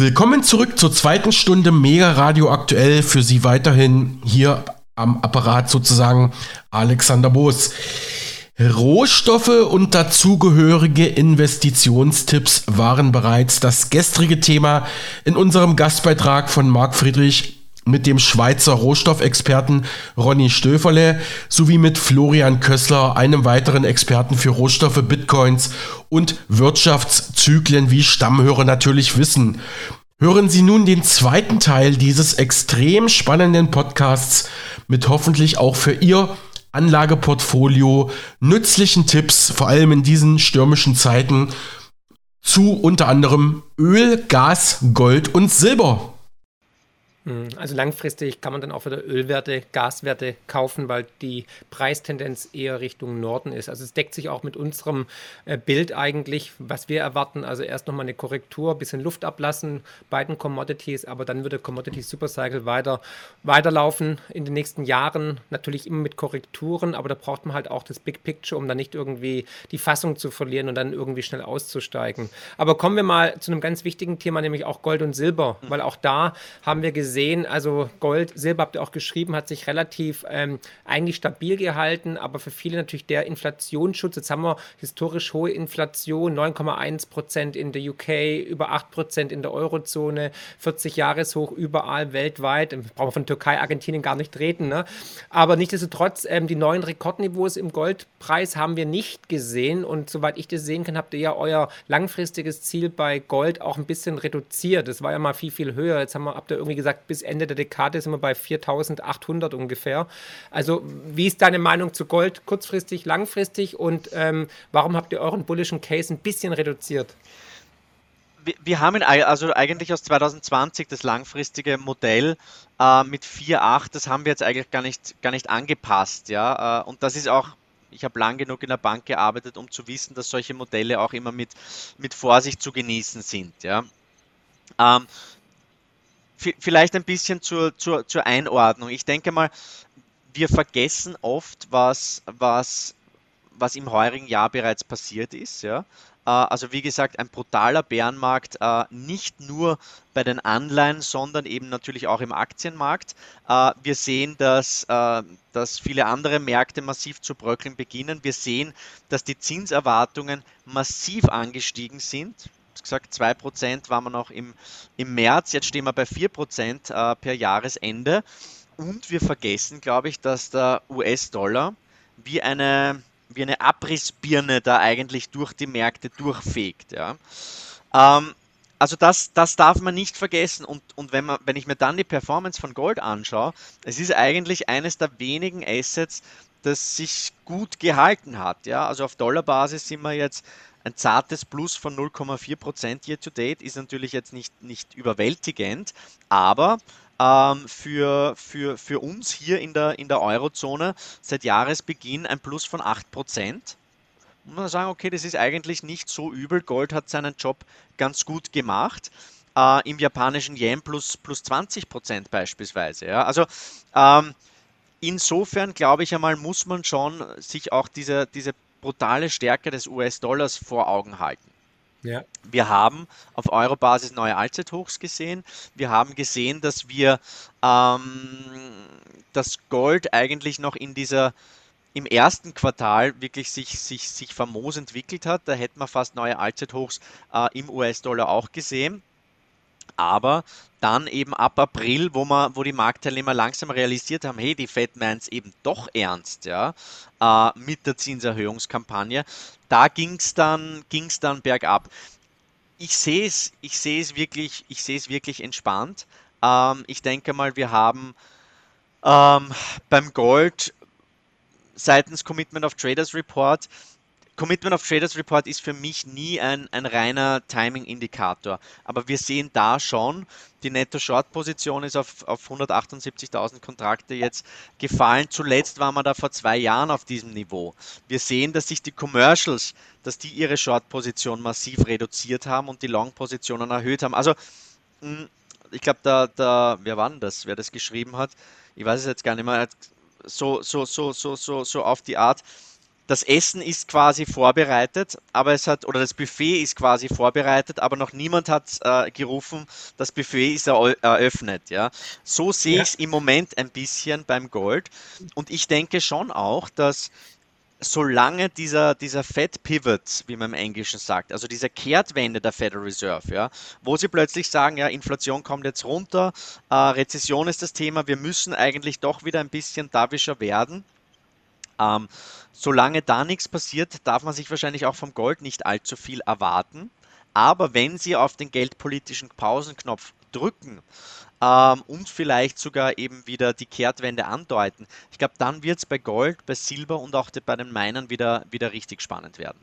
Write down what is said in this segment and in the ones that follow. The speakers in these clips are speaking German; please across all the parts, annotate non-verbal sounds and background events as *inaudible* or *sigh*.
Willkommen zurück zur zweiten Stunde Mega Radio aktuell. Für Sie weiterhin hier am Apparat sozusagen Alexander Boos. Rohstoffe und dazugehörige Investitionstipps waren bereits das gestrige Thema in unserem Gastbeitrag von Marc Friedrich mit dem Schweizer Rohstoffexperten Ronny Stöferle sowie mit Florian Kössler, einem weiteren Experten für Rohstoffe, Bitcoins und Wirtschaftszyklen, wie Stammhörer natürlich wissen. Hören Sie nun den zweiten Teil dieses extrem spannenden Podcasts mit hoffentlich auch für Ihr Anlageportfolio nützlichen Tipps, vor allem in diesen stürmischen Zeiten, zu unter anderem Öl, Gas, Gold und Silber. Hm, also langfristig kann man dann auch wieder Ölwerte, Gaswerte kaufen, weil die Preistendenz eher Richtung Norden ist. Also es deckt sich auch mit unserem äh, Bild eigentlich, was wir erwarten. Also erst nochmal eine Korrektur, bisschen Luft ablassen, beiden Commodities, aber dann wird der Commodity Supercycle weiter weiterlaufen in den nächsten Jahren. Natürlich immer mit Korrekturen, aber da braucht man halt auch das Big Picture, um dann nicht irgendwie die Fassung zu verlieren und dann irgendwie schnell auszusteigen. Aber kommen wir mal zu einem ganz wichtigen Thema, nämlich auch Gold und Silber, mhm. weil auch da haben wir gesehen, gesehen, also Gold, Silber habt ihr auch geschrieben, hat sich relativ ähm, eigentlich stabil gehalten, aber für viele natürlich der Inflationsschutz. Jetzt haben wir historisch hohe Inflation, 9,1 Prozent in der UK, über 8 Prozent in der Eurozone, 40 Jahreshoch überall weltweit. Brauchen wir von Türkei, Argentinien gar nicht reden. Ne? Aber nichtsdestotrotz, ähm, die neuen Rekordniveaus im Goldpreis haben wir nicht gesehen. Und soweit ich das sehen kann, habt ihr ja euer langfristiges Ziel bei Gold auch ein bisschen reduziert. Das war ja mal viel, viel höher. Jetzt haben wir, habt ihr irgendwie gesagt, bis Ende der Dekade sind wir bei 4800 ungefähr. Also, wie ist deine Meinung zu Gold kurzfristig, langfristig und ähm, warum habt ihr euren bullischen Case ein bisschen reduziert? Wir, wir haben also eigentlich aus 2020 das langfristige Modell äh, mit 4,8, das haben wir jetzt eigentlich gar nicht, gar nicht angepasst. Ja? Äh, und das ist auch ich habe lang genug in der Bank gearbeitet, um zu wissen, dass solche Modelle auch immer mit, mit Vorsicht zu genießen sind. Ja. Ähm, vielleicht ein bisschen zur, zur, zur Einordnung. Ich denke mal, wir vergessen oft, was, was, was im heurigen Jahr bereits passiert ist. Ja? Äh, also wie gesagt, ein brutaler Bärenmarkt, äh, nicht nur bei den Anleihen, sondern eben natürlich auch im Aktienmarkt. Äh, wir sehen, dass, dass viele andere Märkte massiv zu bröckeln beginnen. Wir sehen, dass die Zinserwartungen massiv angestiegen sind gesagt, 2% waren wir noch im, im März, jetzt stehen wir bei 4% äh, per Jahresende. Und wir vergessen, glaube ich, dass der US-Dollar wie eine, wie eine Abrissbirne da eigentlich durch die Märkte durchfegt. Ja. Ähm, also das, das darf man nicht vergessen. Und, und wenn, man, wenn ich mir dann die Performance von Gold anschaue, es ist eigentlich eines der wenigen Assets, das sich gut gehalten hat. Ja? Also auf Dollarbasis sind wir jetzt ein zartes Plus von 0,4% year to date ist natürlich jetzt nicht, nicht überwältigend, aber ähm, für, für, für uns hier in der, in der Eurozone seit Jahresbeginn ein Plus von 8%. Muss man sagen, okay, das ist eigentlich nicht so übel. Gold hat seinen Job ganz gut gemacht. Äh, Im japanischen Yen plus, plus 20% beispielsweise. Ja. Also ähm, insofern glaube ich einmal, muss man schon sich auch diese, diese brutale Stärke des US-Dollars vor Augen halten. Ja. Wir haben auf Eurobasis neue Allzeithochs gesehen. Wir haben gesehen, dass wir ähm, das Gold eigentlich noch in dieser im ersten Quartal wirklich sich, sich, sich famos entwickelt hat. Da hätten wir fast neue Allzeithochs äh, im US-Dollar auch gesehen aber dann eben ab April, wo, man, wo die Marktteilnehmer langsam realisiert haben, hey, die Fed meint es eben doch ernst, ja, äh, mit der Zinserhöhungskampagne, da ging es dann, dann bergab. Ich sehe es ich wirklich, wirklich entspannt. Ähm, ich denke mal, wir haben ähm, beim Gold seitens Commitment of Traders Report Commitment of Traders Report ist für mich nie ein, ein reiner Timing-Indikator. Aber wir sehen da schon, die Netto-Short-Position ist auf, auf 178.000 Kontrakte jetzt gefallen. Zuletzt waren wir da vor zwei Jahren auf diesem Niveau. Wir sehen, dass sich die Commercials, dass die ihre Short-Position massiv reduziert haben und die Long-Positionen erhöht haben. Also, hm, ich glaube, da, da, wer war denn das, wer das geschrieben hat? Ich weiß es jetzt gar nicht mehr. So, so, so, so, so, so auf die Art das Essen ist quasi vorbereitet, aber es hat, oder das Buffet ist quasi vorbereitet, aber noch niemand hat äh, gerufen, das Buffet ist eröffnet. Ja? So sehe ja. ich es im Moment ein bisschen beim Gold. Und ich denke schon auch, dass solange dieser, dieser Fed Pivot, wie man im Englischen sagt, also diese Kehrtwende der Federal Reserve, ja, wo sie plötzlich sagen, ja, Inflation kommt jetzt runter, äh, Rezession ist das Thema, wir müssen eigentlich doch wieder ein bisschen davischer werden. Ähm, solange da nichts passiert, darf man sich wahrscheinlich auch vom Gold nicht allzu viel erwarten. Aber wenn Sie auf den geldpolitischen Pausenknopf drücken ähm, und vielleicht sogar eben wieder die Kehrtwende andeuten, ich glaube, dann wird es bei Gold, bei Silber und auch bei den Minern wieder, wieder richtig spannend werden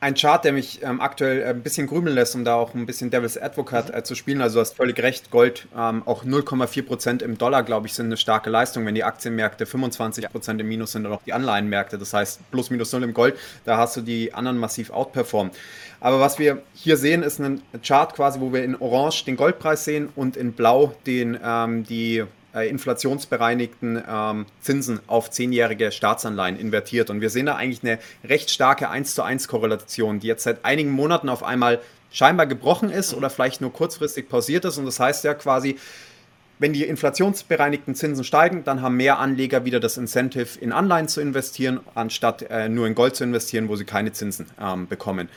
ein Chart, der mich ähm, aktuell äh, ein bisschen grübeln lässt, um da auch ein bisschen Devil's Advocate äh, zu spielen. Also du hast völlig recht, Gold ähm, auch 0,4 Prozent im Dollar, glaube ich, sind eine starke Leistung. Wenn die Aktienmärkte 25 Prozent im Minus sind und auch die Anleihenmärkte, das heißt plus minus null im Gold, da hast du die anderen massiv outperformt. Aber was wir hier sehen, ist ein Chart quasi, wo wir in Orange den Goldpreis sehen und in Blau den, ähm, die inflationsbereinigten ähm, Zinsen auf zehnjährige Staatsanleihen invertiert. Und wir sehen da eigentlich eine recht starke 1 zu 1 Korrelation, die jetzt seit einigen Monaten auf einmal scheinbar gebrochen ist oder vielleicht nur kurzfristig pausiert ist. Und das heißt ja quasi, wenn die inflationsbereinigten Zinsen steigen, dann haben mehr Anleger wieder das Incentive, in Anleihen zu investieren, anstatt äh, nur in Gold zu investieren, wo sie keine Zinsen ähm, bekommen.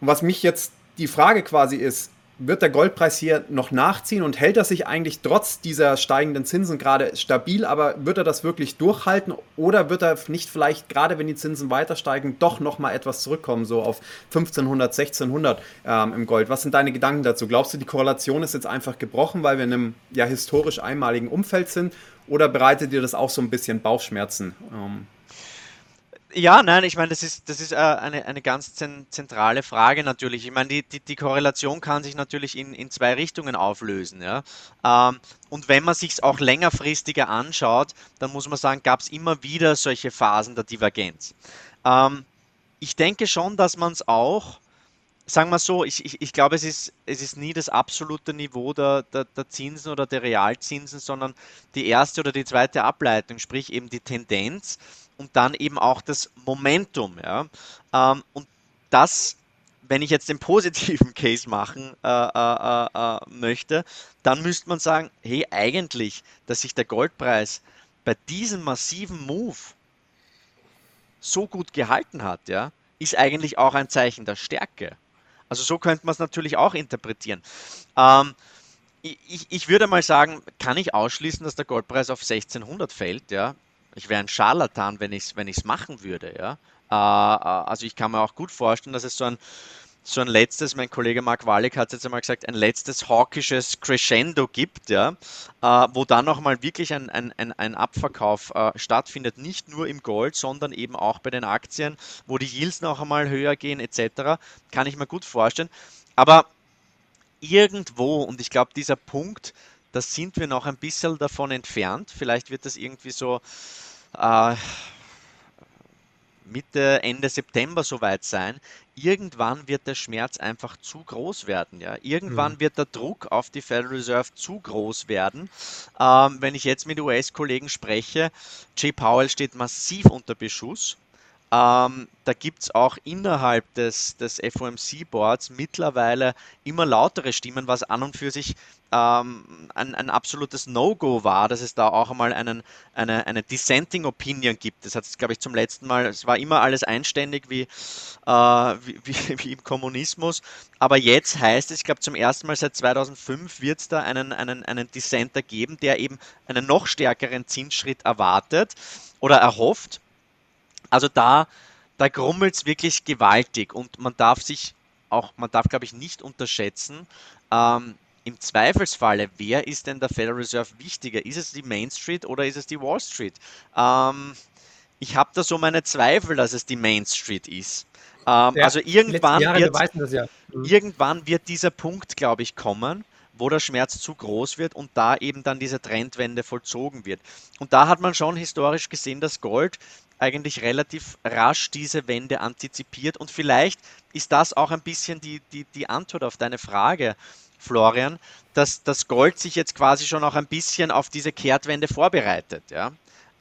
Und was mich jetzt die Frage quasi ist, wird der Goldpreis hier noch nachziehen und hält er sich eigentlich trotz dieser steigenden Zinsen gerade stabil, aber wird er das wirklich durchhalten oder wird er nicht vielleicht, gerade wenn die Zinsen weiter steigen, doch nochmal etwas zurückkommen, so auf 1500, 1600 ähm, im Gold? Was sind deine Gedanken dazu? Glaubst du, die Korrelation ist jetzt einfach gebrochen, weil wir in einem ja historisch einmaligen Umfeld sind oder bereitet dir das auch so ein bisschen Bauchschmerzen? Ähm, ja, nein, ich meine, das ist, das ist äh, eine, eine ganz zentrale Frage natürlich. Ich meine, die, die, die Korrelation kann sich natürlich in, in zwei Richtungen auflösen. Ja? Ähm, und wenn man sich es auch längerfristiger anschaut, dann muss man sagen, gab es immer wieder solche Phasen der Divergenz. Ähm, ich denke schon, dass man es auch, sagen wir so, ich, ich, ich glaube, es ist, es ist nie das absolute Niveau der, der, der Zinsen oder der Realzinsen, sondern die erste oder die zweite Ableitung, sprich eben die Tendenz und dann eben auch das Momentum. Ja? Ähm, und das, wenn ich jetzt den positiven *laughs* Case machen äh, äh, äh, äh, möchte, dann müsste man sagen, hey, eigentlich, dass sich der Goldpreis bei diesem massiven Move so gut gehalten hat, ja, ist eigentlich auch ein Zeichen der Stärke. Also so könnte man es natürlich auch interpretieren. Ähm, ich, ich, würde mal sagen, kann ich ausschließen, dass der Goldpreis auf 1600 fällt, ja? Ich wäre ein Scharlatan, wenn ich es wenn machen würde. Ja? Äh, äh, also ich kann mir auch gut vorstellen, dass es so ein, so ein letztes, mein Kollege Mark Wallig hat es jetzt einmal gesagt, ein letztes hawkisches Crescendo gibt, ja, äh, wo dann nochmal wirklich ein, ein, ein, ein Abverkauf äh, stattfindet, nicht nur im Gold, sondern eben auch bei den Aktien, wo die Yields noch einmal höher gehen etc., kann ich mir gut vorstellen. Aber irgendwo, und ich glaube, dieser Punkt, da sind wir noch ein bisschen davon entfernt. Vielleicht wird das irgendwie so äh, Mitte, Ende September soweit sein. Irgendwann wird der Schmerz einfach zu groß werden. Ja? Irgendwann mhm. wird der Druck auf die Federal Reserve zu groß werden. Ähm, wenn ich jetzt mit US-Kollegen spreche, Jay Powell steht massiv unter Beschuss. Ähm, da gibt es auch innerhalb des, des FOMC-Boards mittlerweile immer lautere Stimmen, was an und für sich ähm, ein, ein, absolutes No-Go war, dass es da auch einmal einen, eine, eine Dissenting Opinion gibt. Das hat es, glaube ich, zum letzten Mal, es war immer alles einständig wie, äh, wie, wie, *laughs* wie, im Kommunismus. Aber jetzt heißt es, ich glaube, zum ersten Mal seit 2005 wird es da einen, einen, einen Dissenter geben, der eben einen noch stärkeren Zinsschritt erwartet oder erhofft. Also da, da grummelt es wirklich gewaltig und man darf sich auch, man darf, glaube ich, nicht unterschätzen, ähm, im Zweifelsfalle, wer ist denn der Federal Reserve wichtiger? Ist es die Main Street oder ist es die Wall Street? Ähm, ich habe da so meine Zweifel, dass es die Main Street ist. Ähm, ja, also irgendwann wird, ja. mhm. irgendwann wird dieser Punkt, glaube ich, kommen, wo der Schmerz zu groß wird und da eben dann diese Trendwende vollzogen wird. Und da hat man schon historisch gesehen, dass Gold eigentlich relativ rasch diese Wende antizipiert. Und vielleicht ist das auch ein bisschen die, die, die Antwort auf deine Frage, Florian, dass das Gold sich jetzt quasi schon auch ein bisschen auf diese Kehrtwende vorbereitet. Ja?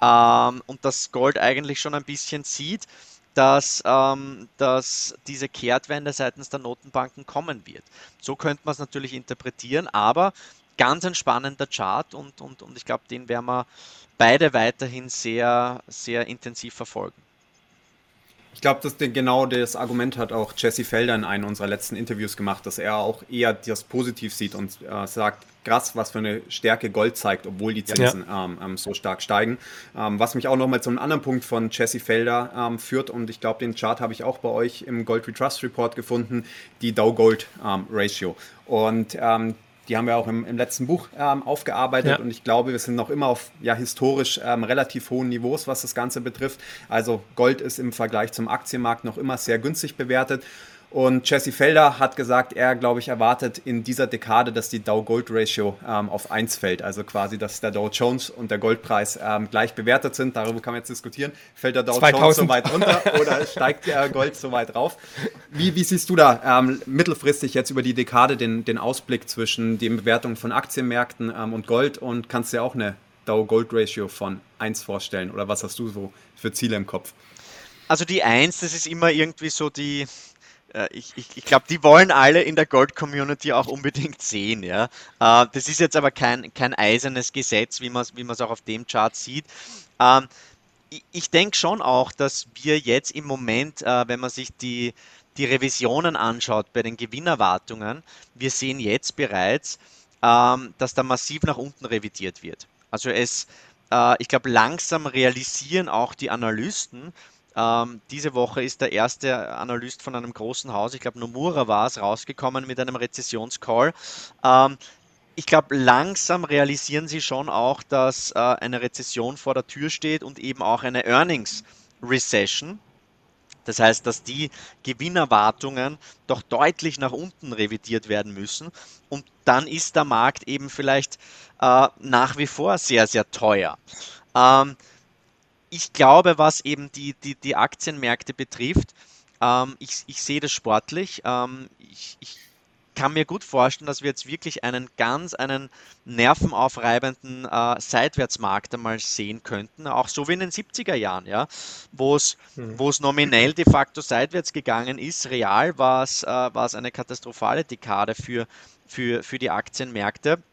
ähm, und das Gold eigentlich schon ein bisschen sieht, dass, ähm, dass diese Kehrtwende seitens der Notenbanken kommen wird. So könnte man es natürlich interpretieren, aber ganz ein spannender Chart und, und, und ich glaube, den werden wir beide weiterhin sehr, sehr intensiv verfolgen. Ich glaube, dass genau das Argument hat auch Jesse Felder in einem unserer letzten Interviews gemacht, dass er auch eher das positiv sieht und äh, sagt, krass, was für eine Stärke Gold zeigt, obwohl die Zinsen ja. ähm, ähm, so stark steigen. Ähm, was mich auch nochmal zu einem anderen Punkt von Jesse Felder ähm, führt und ich glaube, den Chart habe ich auch bei euch im Gold Retrust Report gefunden, die Dow Gold ähm, Ratio. Und die haben wir auch im, im letzten Buch ähm, aufgearbeitet ja. und ich glaube, wir sind noch immer auf ja, historisch ähm, relativ hohen Niveaus, was das Ganze betrifft. Also Gold ist im Vergleich zum Aktienmarkt noch immer sehr günstig bewertet. Und Jesse Felder hat gesagt, er, glaube ich, erwartet in dieser Dekade, dass die Dow-Gold-Ratio ähm, auf 1 fällt. Also quasi, dass der Dow Jones und der Goldpreis ähm, gleich bewertet sind. Darüber kann man jetzt diskutieren. Fällt der Dow 2000. Jones so weit runter oder *laughs* steigt der Gold so weit rauf? Wie, wie siehst du da ähm, mittelfristig jetzt über die Dekade den, den Ausblick zwischen den Bewertungen von Aktienmärkten ähm, und Gold? Und kannst du dir auch eine Dow-Gold-Ratio von 1 vorstellen? Oder was hast du so für Ziele im Kopf? Also die 1, das ist immer irgendwie so die ich, ich, ich glaube, die wollen alle in der Gold-Community auch unbedingt sehen. Ja? Äh, das ist jetzt aber kein, kein eisernes Gesetz, wie man es wie auch auf dem Chart sieht. Ähm, ich, ich denke schon auch, dass wir jetzt im Moment, äh, wenn man sich die, die Revisionen anschaut bei den Gewinnerwartungen, wir sehen jetzt bereits, ähm, dass da massiv nach unten revidiert wird. Also es, ich glaube, langsam realisieren auch die Analysten, ähm, diese Woche ist der erste Analyst von einem großen Haus, ich glaube Nomura war es, rausgekommen mit einem Rezessionscall. Ähm, ich glaube, langsam realisieren sie schon auch, dass äh, eine Rezession vor der Tür steht und eben auch eine Earnings Recession. Das heißt, dass die Gewinnerwartungen doch deutlich nach unten revidiert werden müssen. Und dann ist der Markt eben vielleicht äh, nach wie vor sehr, sehr teuer. Ähm, ich glaube, was eben die, die, die Aktienmärkte betrifft, ähm, ich, ich sehe das sportlich. Ähm, ich, ich kann mir gut vorstellen, dass wir jetzt wirklich einen ganz, einen nervenaufreibenden äh, Seitwärtsmarkt einmal sehen könnten, auch so wie in den 70er Jahren, ja, wo es hm. nominell de facto seitwärts gegangen ist. Real war es, äh, eine katastrophale Dekade für, für, für die Aktienmärkte.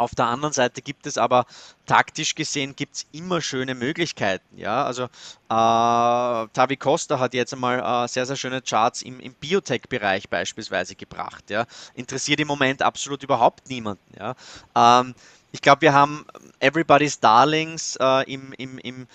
Auf der anderen Seite gibt es aber taktisch gesehen gibt es immer schöne Möglichkeiten. Ja, also äh, Tavi Costa hat jetzt einmal äh, sehr, sehr schöne Charts im, im Biotech-Bereich beispielsweise gebracht. Ja, interessiert im Moment absolut überhaupt niemanden. Ja, ähm, ich glaube, wir haben Everybody's Darlings äh, im, im, im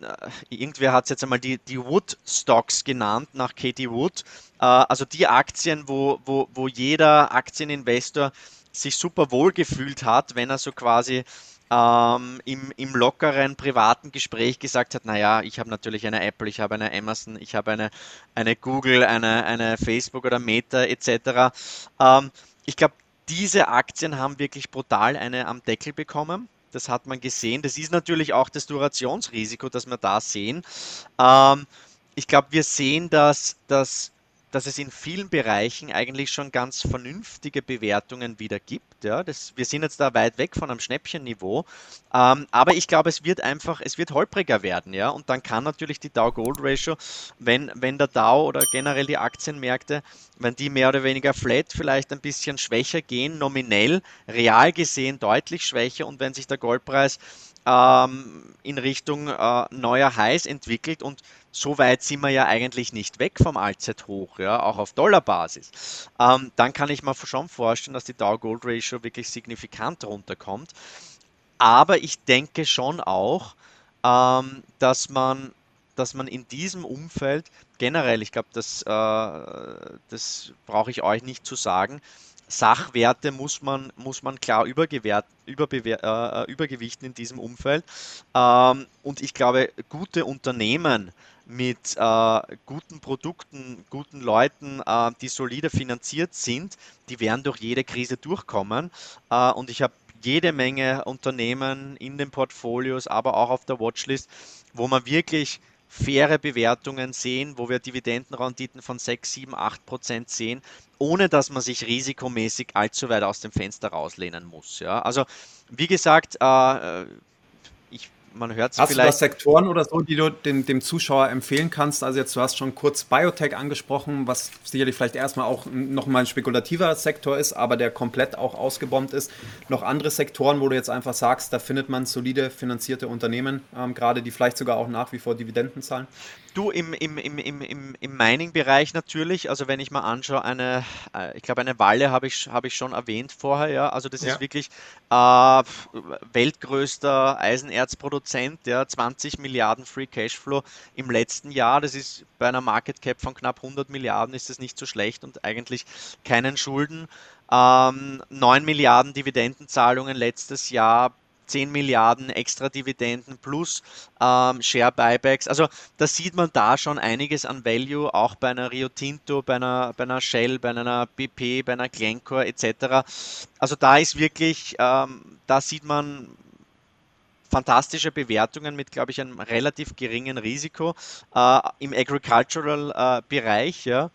äh, irgendwer hat es jetzt einmal die, die Wood Stocks genannt, nach Katie Wood. Äh, also die Aktien, wo, wo, wo jeder Aktieninvestor sich super wohl gefühlt hat, wenn er so quasi ähm, im, im lockeren privaten Gespräch gesagt hat, naja, ich habe natürlich eine Apple, ich habe eine Amazon, ich habe eine, eine Google, eine, eine Facebook oder Meta etc. Ähm, ich glaube, diese Aktien haben wirklich brutal eine am Deckel bekommen. Das hat man gesehen. Das ist natürlich auch das Durationsrisiko, das wir da sehen. Ähm, ich glaube, wir sehen, dass, dass dass es in vielen Bereichen eigentlich schon ganz vernünftige Bewertungen wieder gibt. Ja, das, wir sind jetzt da weit weg von einem Schnäppchenniveau, ähm, aber ich glaube, es wird einfach, es wird holpriger werden, ja, und dann kann natürlich die Dow-Gold-Ratio, wenn, wenn der Dow oder generell die Aktienmärkte, wenn die mehr oder weniger flat vielleicht ein bisschen schwächer gehen, nominell, real gesehen deutlich schwächer und wenn sich der Goldpreis ähm, in Richtung äh, neuer Highs entwickelt und so weit sind wir ja eigentlich nicht weg vom Allzeithoch, ja, auch auf Dollarbasis. Ähm, dann kann ich mir schon vorstellen, dass die Dow-Gold-Ratio wirklich signifikant runterkommt. Aber ich denke schon auch, ähm, dass man dass man in diesem Umfeld generell, ich glaube, das, äh, das brauche ich euch nicht zu sagen, Sachwerte muss man, muss man klar übergewichten äh, übergewichten in diesem Umfeld. Ähm, und ich glaube, gute Unternehmen mit äh, guten Produkten, guten Leuten, äh, die solide finanziert sind, die werden durch jede Krise durchkommen. Äh, und ich habe jede Menge Unternehmen in den Portfolios, aber auch auf der Watchlist, wo man wirklich faire Bewertungen sehen, wo wir Dividendenrenditen von 6, 7, 8 Prozent sehen, ohne dass man sich risikomäßig allzu weit aus dem Fenster rauslehnen muss. Ja? Also wie gesagt, äh, man hört es vielleicht. Hast du da Sektoren oder so, die du dem, dem Zuschauer empfehlen kannst? Also jetzt, du hast schon kurz Biotech angesprochen, was sicherlich vielleicht erstmal auch nochmal ein spekulativer Sektor ist, aber der komplett auch ausgebombt ist. Noch andere Sektoren, wo du jetzt einfach sagst, da findet man solide finanzierte Unternehmen, ähm, gerade die vielleicht sogar auch nach wie vor Dividenden zahlen? Du, im, im, im, im, im Mining-Bereich natürlich, also wenn ich mal anschaue, eine, äh, ich glaube, eine Walle habe ich, hab ich schon erwähnt vorher, ja, also das ja. ist wirklich äh, weltgrößter Eisenerzproduzent, ja, 20 Milliarden Free Cashflow im letzten Jahr, das ist bei einer Market Cap von knapp 100 Milliarden ist das nicht so schlecht und eigentlich keinen Schulden. Ähm, 9 Milliarden Dividendenzahlungen letztes Jahr 10 Milliarden extra Dividenden plus ähm, Share Buybacks. Also da sieht man da schon einiges an Value, auch bei einer Rio Tinto, bei einer, bei einer Shell, bei einer BP, bei einer Glencore etc. Also da ist wirklich, ähm, da sieht man fantastische Bewertungen mit, glaube ich, einem relativ geringen Risiko äh, im Agricultural-Bereich. Äh, ja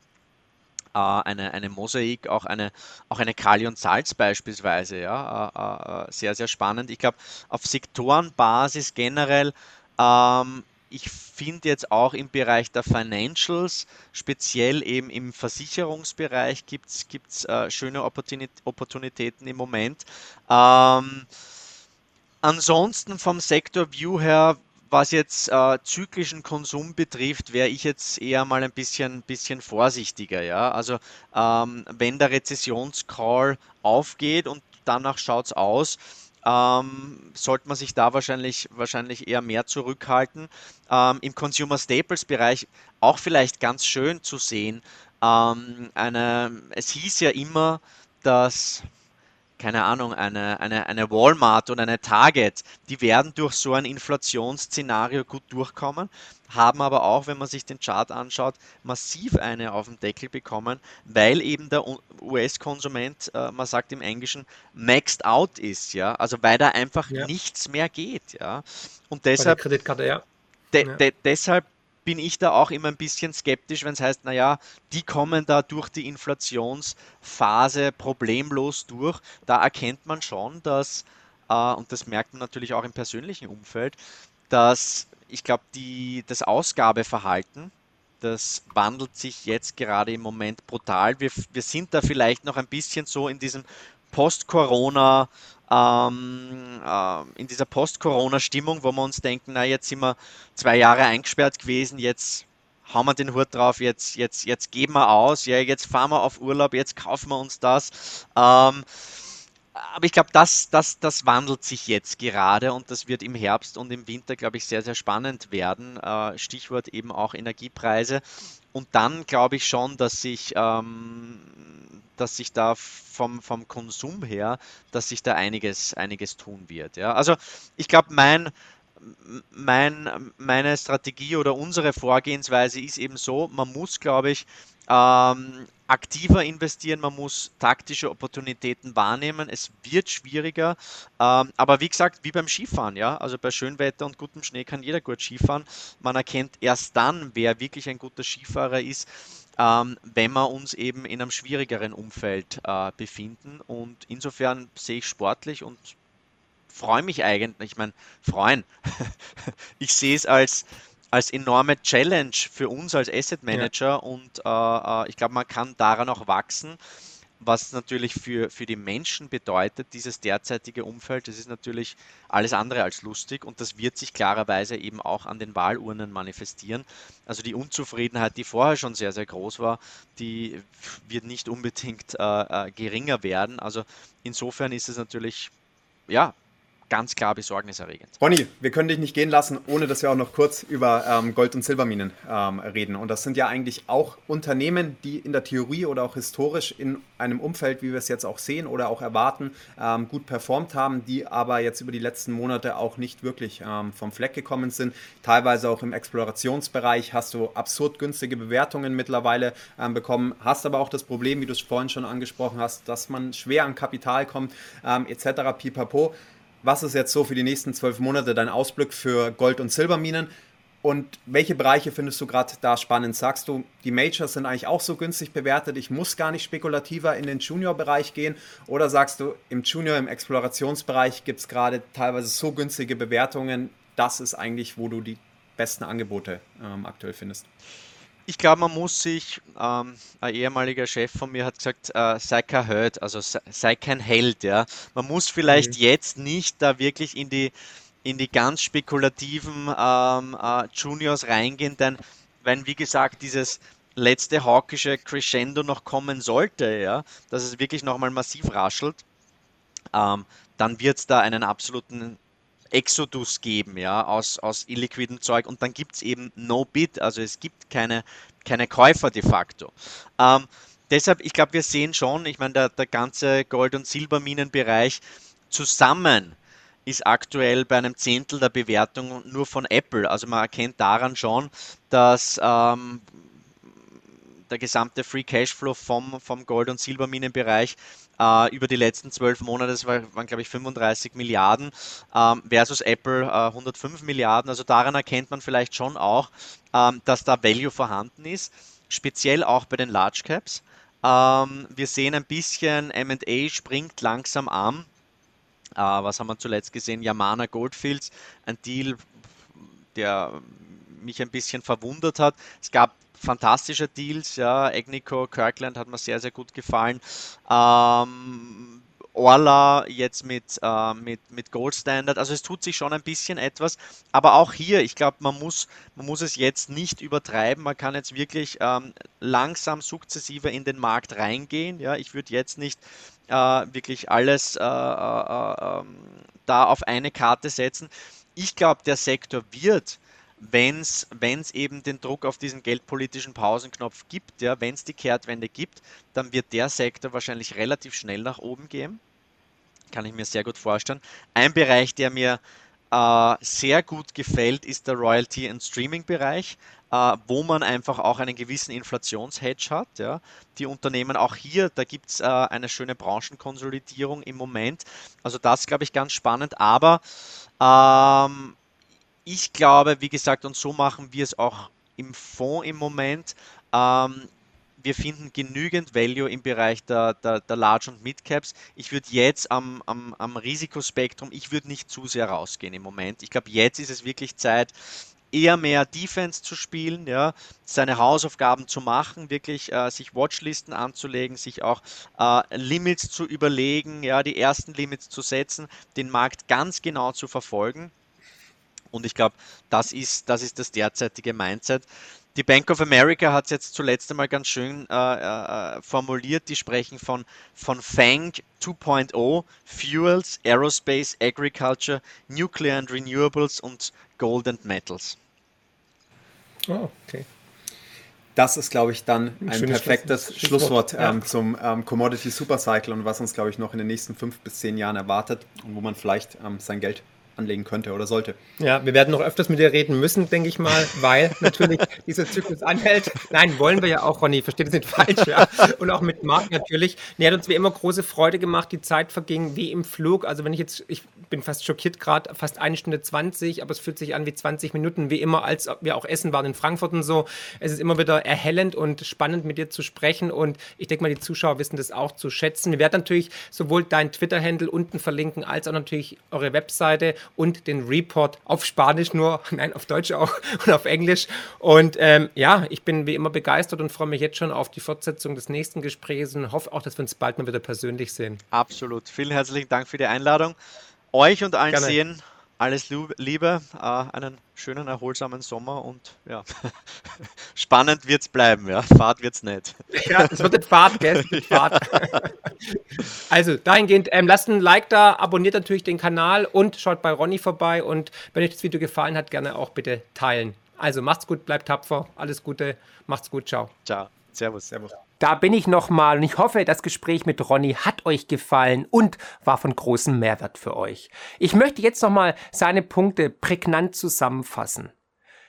eine, eine Mosaik, auch eine, auch eine Kali und Salz beispielsweise. Ja, äh, äh, sehr, sehr spannend. Ich glaube, auf Sektorenbasis generell ähm, ich finde jetzt auch im Bereich der Financials, speziell eben im Versicherungsbereich, gibt es äh, schöne Opportunitäten im Moment. Ähm, ansonsten vom Sektor View her was jetzt äh, zyklischen Konsum betrifft, wäre ich jetzt eher mal ein bisschen, bisschen vorsichtiger. Ja? Also ähm, wenn der Rezessionscall aufgeht und danach schaut es aus, ähm, sollte man sich da wahrscheinlich, wahrscheinlich eher mehr zurückhalten. Ähm, Im Consumer Staples Bereich auch vielleicht ganz schön zu sehen. Ähm, eine, es hieß ja immer, dass keine Ahnung, eine, eine, eine Walmart und eine Target, die werden durch so ein Inflationsszenario gut durchkommen, haben aber auch, wenn man sich den Chart anschaut, massiv eine auf den Deckel bekommen, weil eben der US-Konsument, äh, man sagt im Englischen, maxed out ist, ja, also weil da einfach ja. nichts mehr geht, ja. Und deshalb, Kreditkarte, ja. De, de, deshalb bin ich da auch immer ein bisschen skeptisch, wenn es heißt, naja, die kommen da durch die Inflationsphase problemlos durch. Da erkennt man schon, dass, äh, und das merkt man natürlich auch im persönlichen Umfeld, dass ich glaube, das Ausgabeverhalten, das wandelt sich jetzt gerade im Moment brutal. Wir, wir sind da vielleicht noch ein bisschen so in diesem Post-Corona- ähm, äh, in dieser Post-Corona-Stimmung, wo wir uns denken, na, jetzt sind wir zwei Jahre eingesperrt gewesen, jetzt hauen wir den Hut drauf, jetzt, jetzt, jetzt geben wir aus, ja, jetzt fahren wir auf Urlaub, jetzt kaufen wir uns das. Ähm, aber ich glaube, das, das, das wandelt sich jetzt gerade und das wird im Herbst und im Winter, glaube ich, sehr, sehr spannend werden. Äh, Stichwort eben auch Energiepreise. Und dann glaube ich schon, dass sich, ähm, dass sich da vom, vom Konsum her, dass sich da einiges, einiges tun wird. Ja? Also ich glaube, mein, mein, meine Strategie oder unsere Vorgehensweise ist eben so, man muss, glaube ich, ähm, aktiver investieren, man muss taktische Opportunitäten wahrnehmen. Es wird schwieriger, ähm, aber wie gesagt, wie beim Skifahren, ja, also bei Schönwetter und gutem Schnee kann jeder gut Skifahren. Man erkennt erst dann, wer wirklich ein guter Skifahrer ist, ähm, wenn wir uns eben in einem schwierigeren Umfeld äh, befinden. Und insofern sehe ich sportlich und freue mich eigentlich, ich meine, freuen. *laughs* ich sehe es als als enorme Challenge für uns als Asset Manager ja. und äh, äh, ich glaube, man kann daran auch wachsen. Was natürlich für, für die Menschen bedeutet, dieses derzeitige Umfeld, das ist natürlich alles andere als lustig und das wird sich klarerweise eben auch an den Wahlurnen manifestieren. Also die Unzufriedenheit, die vorher schon sehr, sehr groß war, die wird nicht unbedingt äh, äh geringer werden. Also insofern ist es natürlich ja, ganz klar besorgniserregend. Ronny, wir können dich nicht gehen lassen, ohne dass wir auch noch kurz über ähm, Gold- und Silberminen ähm, reden. Und das sind ja eigentlich auch Unternehmen, die in der Theorie oder auch historisch in einem Umfeld, wie wir es jetzt auch sehen oder auch erwarten, ähm, gut performt haben, die aber jetzt über die letzten Monate auch nicht wirklich ähm, vom Fleck gekommen sind. Teilweise auch im Explorationsbereich hast du absurd günstige Bewertungen mittlerweile ähm, bekommen, hast aber auch das Problem, wie du es vorhin schon angesprochen hast, dass man schwer an Kapital kommt, ähm, etc. pipapo. Was ist jetzt so für die nächsten zwölf Monate dein Ausblick für Gold- und Silberminen? Und welche Bereiche findest du gerade da spannend? Sagst du, die Majors sind eigentlich auch so günstig bewertet, ich muss gar nicht spekulativer in den Junior-Bereich gehen? Oder sagst du, im Junior, im Explorationsbereich gibt es gerade teilweise so günstige Bewertungen, das ist eigentlich, wo du die besten Angebote ähm, aktuell findest? Ich glaube, man muss sich, ähm, ein ehemaliger Chef von mir hat gesagt, äh, sei kein Held, also sei, sei, kein Held, ja. Man muss vielleicht mhm. jetzt nicht da wirklich in die, in die ganz spekulativen ähm, äh, Juniors reingehen, denn wenn, wie gesagt, dieses letzte hawkische Crescendo noch kommen sollte, ja, dass es wirklich nochmal massiv raschelt, ähm, dann wird es da einen absoluten Exodus geben, ja, aus, aus illiquidem Zeug und dann gibt es eben No Bid, also es gibt keine, keine Käufer de facto. Ähm, deshalb, ich glaube, wir sehen schon, ich meine, der, der ganze Gold- und Silberminenbereich zusammen ist aktuell bei einem Zehntel der Bewertung nur von Apple. Also man erkennt daran schon, dass ähm, der gesamte Free Cashflow vom, vom Gold- und Silberminenbereich äh, über die letzten zwölf Monate, das war, waren glaube ich 35 Milliarden ähm, versus Apple äh, 105 Milliarden. Also daran erkennt man vielleicht schon auch, ähm, dass da Value vorhanden ist, speziell auch bei den Large Caps. Ähm, wir sehen ein bisschen, MA springt langsam an. Äh, was haben wir zuletzt gesehen? Yamana Goldfields, ein Deal, der mich ein bisschen verwundert hat. Es gab fantastische Deals, ja, Agnico, Kirkland hat mir sehr, sehr gut gefallen. Ähm, Orla jetzt mit, äh, mit, mit Gold Standard. Also es tut sich schon ein bisschen etwas. Aber auch hier, ich glaube, man muss, man muss es jetzt nicht übertreiben. Man kann jetzt wirklich ähm, langsam, sukzessive in den Markt reingehen. Ja, ich würde jetzt nicht äh, wirklich alles äh, äh, äh ähm, da auf eine Karte setzen. Ich glaube, der Sektor wird wenn es eben den Druck auf diesen geldpolitischen Pausenknopf gibt, ja, wenn es die Kehrtwende gibt, dann wird der Sektor wahrscheinlich relativ schnell nach oben gehen. Kann ich mir sehr gut vorstellen. Ein Bereich, der mir äh, sehr gut gefällt, ist der Royalty- und Streaming-Bereich, äh, wo man einfach auch einen gewissen Inflationshedge hat. Ja. Die Unternehmen auch hier, da gibt es äh, eine schöne Branchenkonsolidierung im Moment. Also das glaube ich ganz spannend, aber ähm, ich glaube, wie gesagt, und so machen wir es auch im Fonds im Moment. Ähm, wir finden genügend Value im Bereich der, der, der Large- und Mid-Caps. Ich würde jetzt am, am, am Risikospektrum, ich würde nicht zu sehr rausgehen im Moment. Ich glaube, jetzt ist es wirklich Zeit, eher mehr Defense zu spielen, ja, seine Hausaufgaben zu machen, wirklich äh, sich Watchlisten anzulegen, sich auch äh, Limits zu überlegen, ja, die ersten Limits zu setzen, den Markt ganz genau zu verfolgen und ich glaube, das ist, das ist das derzeitige Mindset. Die Bank of America hat es jetzt zuletzt einmal ganz schön äh, äh, formuliert. Die sprechen von, von FANG 2.0, Fuels, Aerospace, Agriculture, Nuclear and Renewables und Gold and Metals. Oh, okay. Das ist, glaube ich, dann ein, ein perfektes Schlusswort, Schlusswort ja. ähm, zum ähm, Commodity Supercycle und was uns, glaube ich, noch in den nächsten fünf bis zehn Jahren erwartet und wo man vielleicht ähm, sein Geld anlegen könnte oder sollte. Ja, wir werden noch öfters mit dir reden müssen, denke ich mal, weil *laughs* natürlich dieser Zyklus anhält. Nein, wollen wir ja auch, Ronny, versteht es nicht falsch, ja. Und auch mit Marc natürlich. Nee, hat uns wie immer große Freude gemacht. Die Zeit verging wie im Flug. Also wenn ich jetzt, ich bin fast schockiert gerade, fast eine Stunde 20, aber es fühlt sich an wie 20 Minuten, wie immer, als wir auch essen waren in Frankfurt und so. Es ist immer wieder erhellend und spannend mit dir zu sprechen und ich denke mal, die Zuschauer wissen das auch zu schätzen. Wir werden natürlich sowohl dein Twitter-Handle unten verlinken, als auch natürlich eure Webseite und den Report auf Spanisch nur, *laughs* nein, auf Deutsch auch *laughs* und auf Englisch. Und ähm, ja, ich bin wie immer begeistert und freue mich jetzt schon auf die Fortsetzung des nächsten Gesprächs und hoffe auch, dass wir uns bald mal wieder persönlich sehen. Absolut. Vielen herzlichen Dank für die Einladung. Euch und allen Gerne. sehen alles Liebe, äh, einen schönen, erholsamen Sommer und ja, *laughs* spannend wird es bleiben, ja. Fahrt wird es nicht. Ja, es wird nicht Fahrt, gell? *laughs* Fahrt. also, dahingehend, ähm, lasst ein Like da, abonniert natürlich den Kanal und schaut bei Ronny vorbei und wenn euch das Video gefallen hat, gerne auch bitte teilen. Also, macht's gut, bleibt tapfer, alles Gute, macht's gut, ciao. Ciao, servus. Servus. Da bin ich nochmal und ich hoffe, das Gespräch mit Ronny hat euch gefallen und war von großem Mehrwert für euch. Ich möchte jetzt nochmal seine Punkte prägnant zusammenfassen.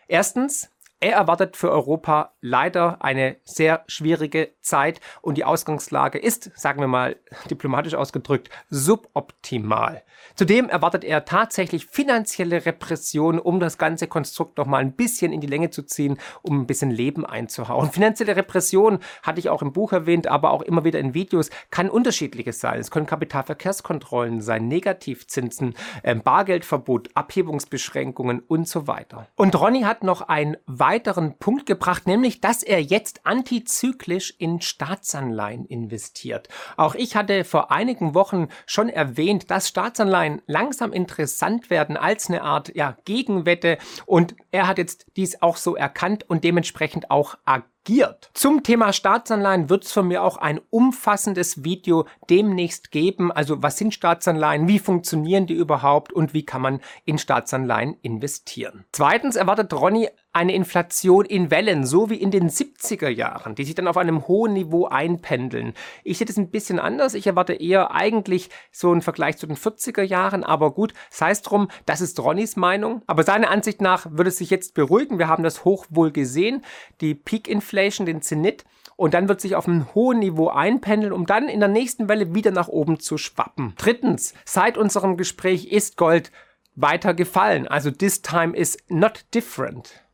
Erstens, Er erwartet für Europa leider eine sehr schwierige Zeit und die Ausgangslage ist, sagen wir mal *laughs* diplomatisch ausgedrückt, suboptimal. Zudem erwartet er tatsächlich finanzielle Repression, um das ganze Konstrukt noch mal ein bisschen in die Länge zu ziehen, um ein bisschen Leben einzuhauen. Finanzielle Repression hatte ich auch im Buch erwähnt, aber auch immer wieder in Videos, kann unterschiedliches sein. Es können Kapitalverkehrskontrollen sein, Negativzinsen, äh, Bargeldverbot, Abhebungsbeschränkungen und so weiter. Und Ronny hat noch einen weiteren Punkt gebracht, nämlich, dass er jetzt antizyklisch in Staatsanleihen investiert. Auch ich hatte vor einigen Wochen schon erwähnt, dass Staatsanleihen langsam interessant werden als eine Art ja, Gegenwette. Und er hat jetzt dies auch so erkannt und dementsprechend auch agiert agiert. Zum Thema Staatsanleihen wird es von mir auch ein umfassendes Video demnächst geben. Also was sind Staatsanleihen, wie funktionieren die überhaupt und wie kann man in Staatsanleihen investieren. Zweitens erwartet Ronny eine Inflation in Wellen, so wie in den 70er Jahren, die sich dann auf einem hohen Niveau einpendeln. Ich sehe das ein bisschen anders. Ich erwarte eher eigentlich so einen Vergleich zu den 40er Jahren, aber gut, sei es drum, das ist Ronnys Meinung. Aber seiner Ansicht nach würde es sich jetzt beruhigen. Wir haben das hoch wohl gesehen. Die Peak-Inflation Inflation, den Zenit, und dann wird sich auf einem hohen Niveau einpendeln, um dann in der nächsten Welle wieder nach oben zu schwappen. Drittens, seit unserem Gespräch ist Gold weiter gefallen. Also this time is not different.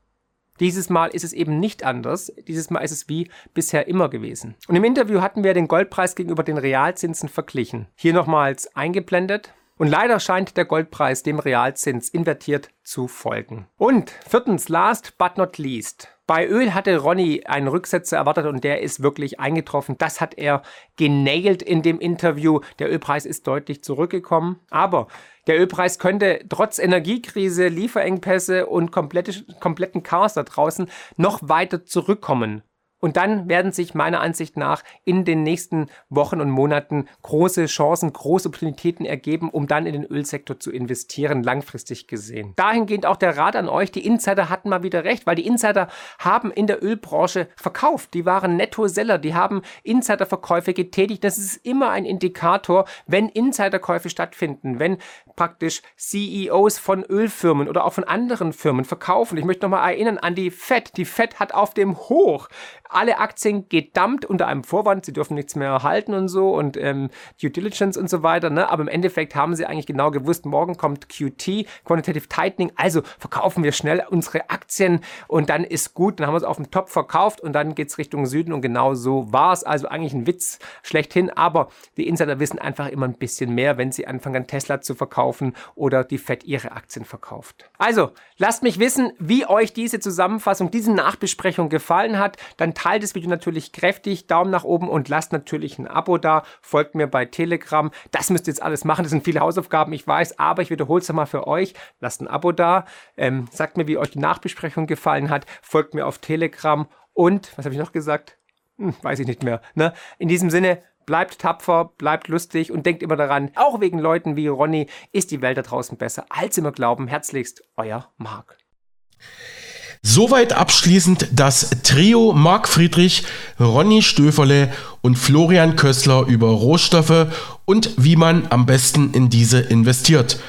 Dieses Mal ist es eben nicht anders. Dieses Mal ist es wie bisher immer gewesen. Und im Interview hatten wir den Goldpreis gegenüber den Realzinsen verglichen. Hier nochmals eingeblendet. Und leider scheint der Goldpreis dem Realzins invertiert zu folgen. Und viertens, last but not least. Bei Öl hatte Ronny einen Rücksetzer erwartet und der ist wirklich eingetroffen. Das hat er genailt in dem Interview. Der Ölpreis ist deutlich zurückgekommen. Aber der Ölpreis könnte trotz Energiekrise, Lieferengpässe und komplette, kompletten Chaos da draußen noch weiter zurückkommen. Und dann werden sich meiner Ansicht nach in den nächsten Wochen und Monaten große Chancen, große Opportunitäten ergeben, um dann in den Ölsektor zu investieren, langfristig gesehen. Dahingehend auch der Rat an euch, die Insider hatten mal wieder recht, weil die Insider haben in der Ölbranche verkauft. Die waren Netto-Seller, die haben Insiderverkäufe getätigt. Das ist immer ein Indikator, wenn Insiderkäufe stattfinden, wenn praktisch CEOs von Ölfirmen oder auch von anderen Firmen verkaufen. Ich möchte nochmal erinnern an die FED. Die FED hat auf dem Hoch alle Aktien gedumpt unter einem Vorwand, sie dürfen nichts mehr erhalten und so und ähm, Due Diligence und so weiter. Ne? Aber im Endeffekt haben sie eigentlich genau gewusst, morgen kommt QT, Quantitative Tightening, also verkaufen wir schnell unsere Aktien und dann ist gut. Dann haben wir es auf dem Top verkauft und dann geht es Richtung Süden und genau so war es. Also eigentlich ein Witz schlechthin, aber die Insider wissen einfach immer ein bisschen mehr, wenn sie anfangen, Tesla zu verkaufen oder die Fed ihre Aktien verkauft. Also, lasst mich wissen, wie euch diese Zusammenfassung, diese Nachbesprechung gefallen hat. Dann teilt das Video natürlich kräftig, Daumen nach oben und lasst natürlich ein Abo da. Folgt mir bei Telegram. Das müsst ihr jetzt alles machen. Das sind viele Hausaufgaben, ich weiß, aber ich wiederhole es nochmal für euch. Lasst ein Abo da. Ähm, sagt mir, wie euch die Nachbesprechung gefallen hat. Folgt mir auf Telegram. Und, was habe ich noch gesagt? Hm, weiß ich nicht mehr. Ne? In diesem Sinne, bleibt tapfer, bleibt lustig und denkt immer daran, auch wegen Leuten wie Ronny ist die Welt da draußen besser, als immer glauben. Herzlichst, euer Marc. Soweit abschließend das Trio Marc Friedrich, Ronny Stöferle und Florian Kössler über Rohstoffe und wie man am besten in diese investiert.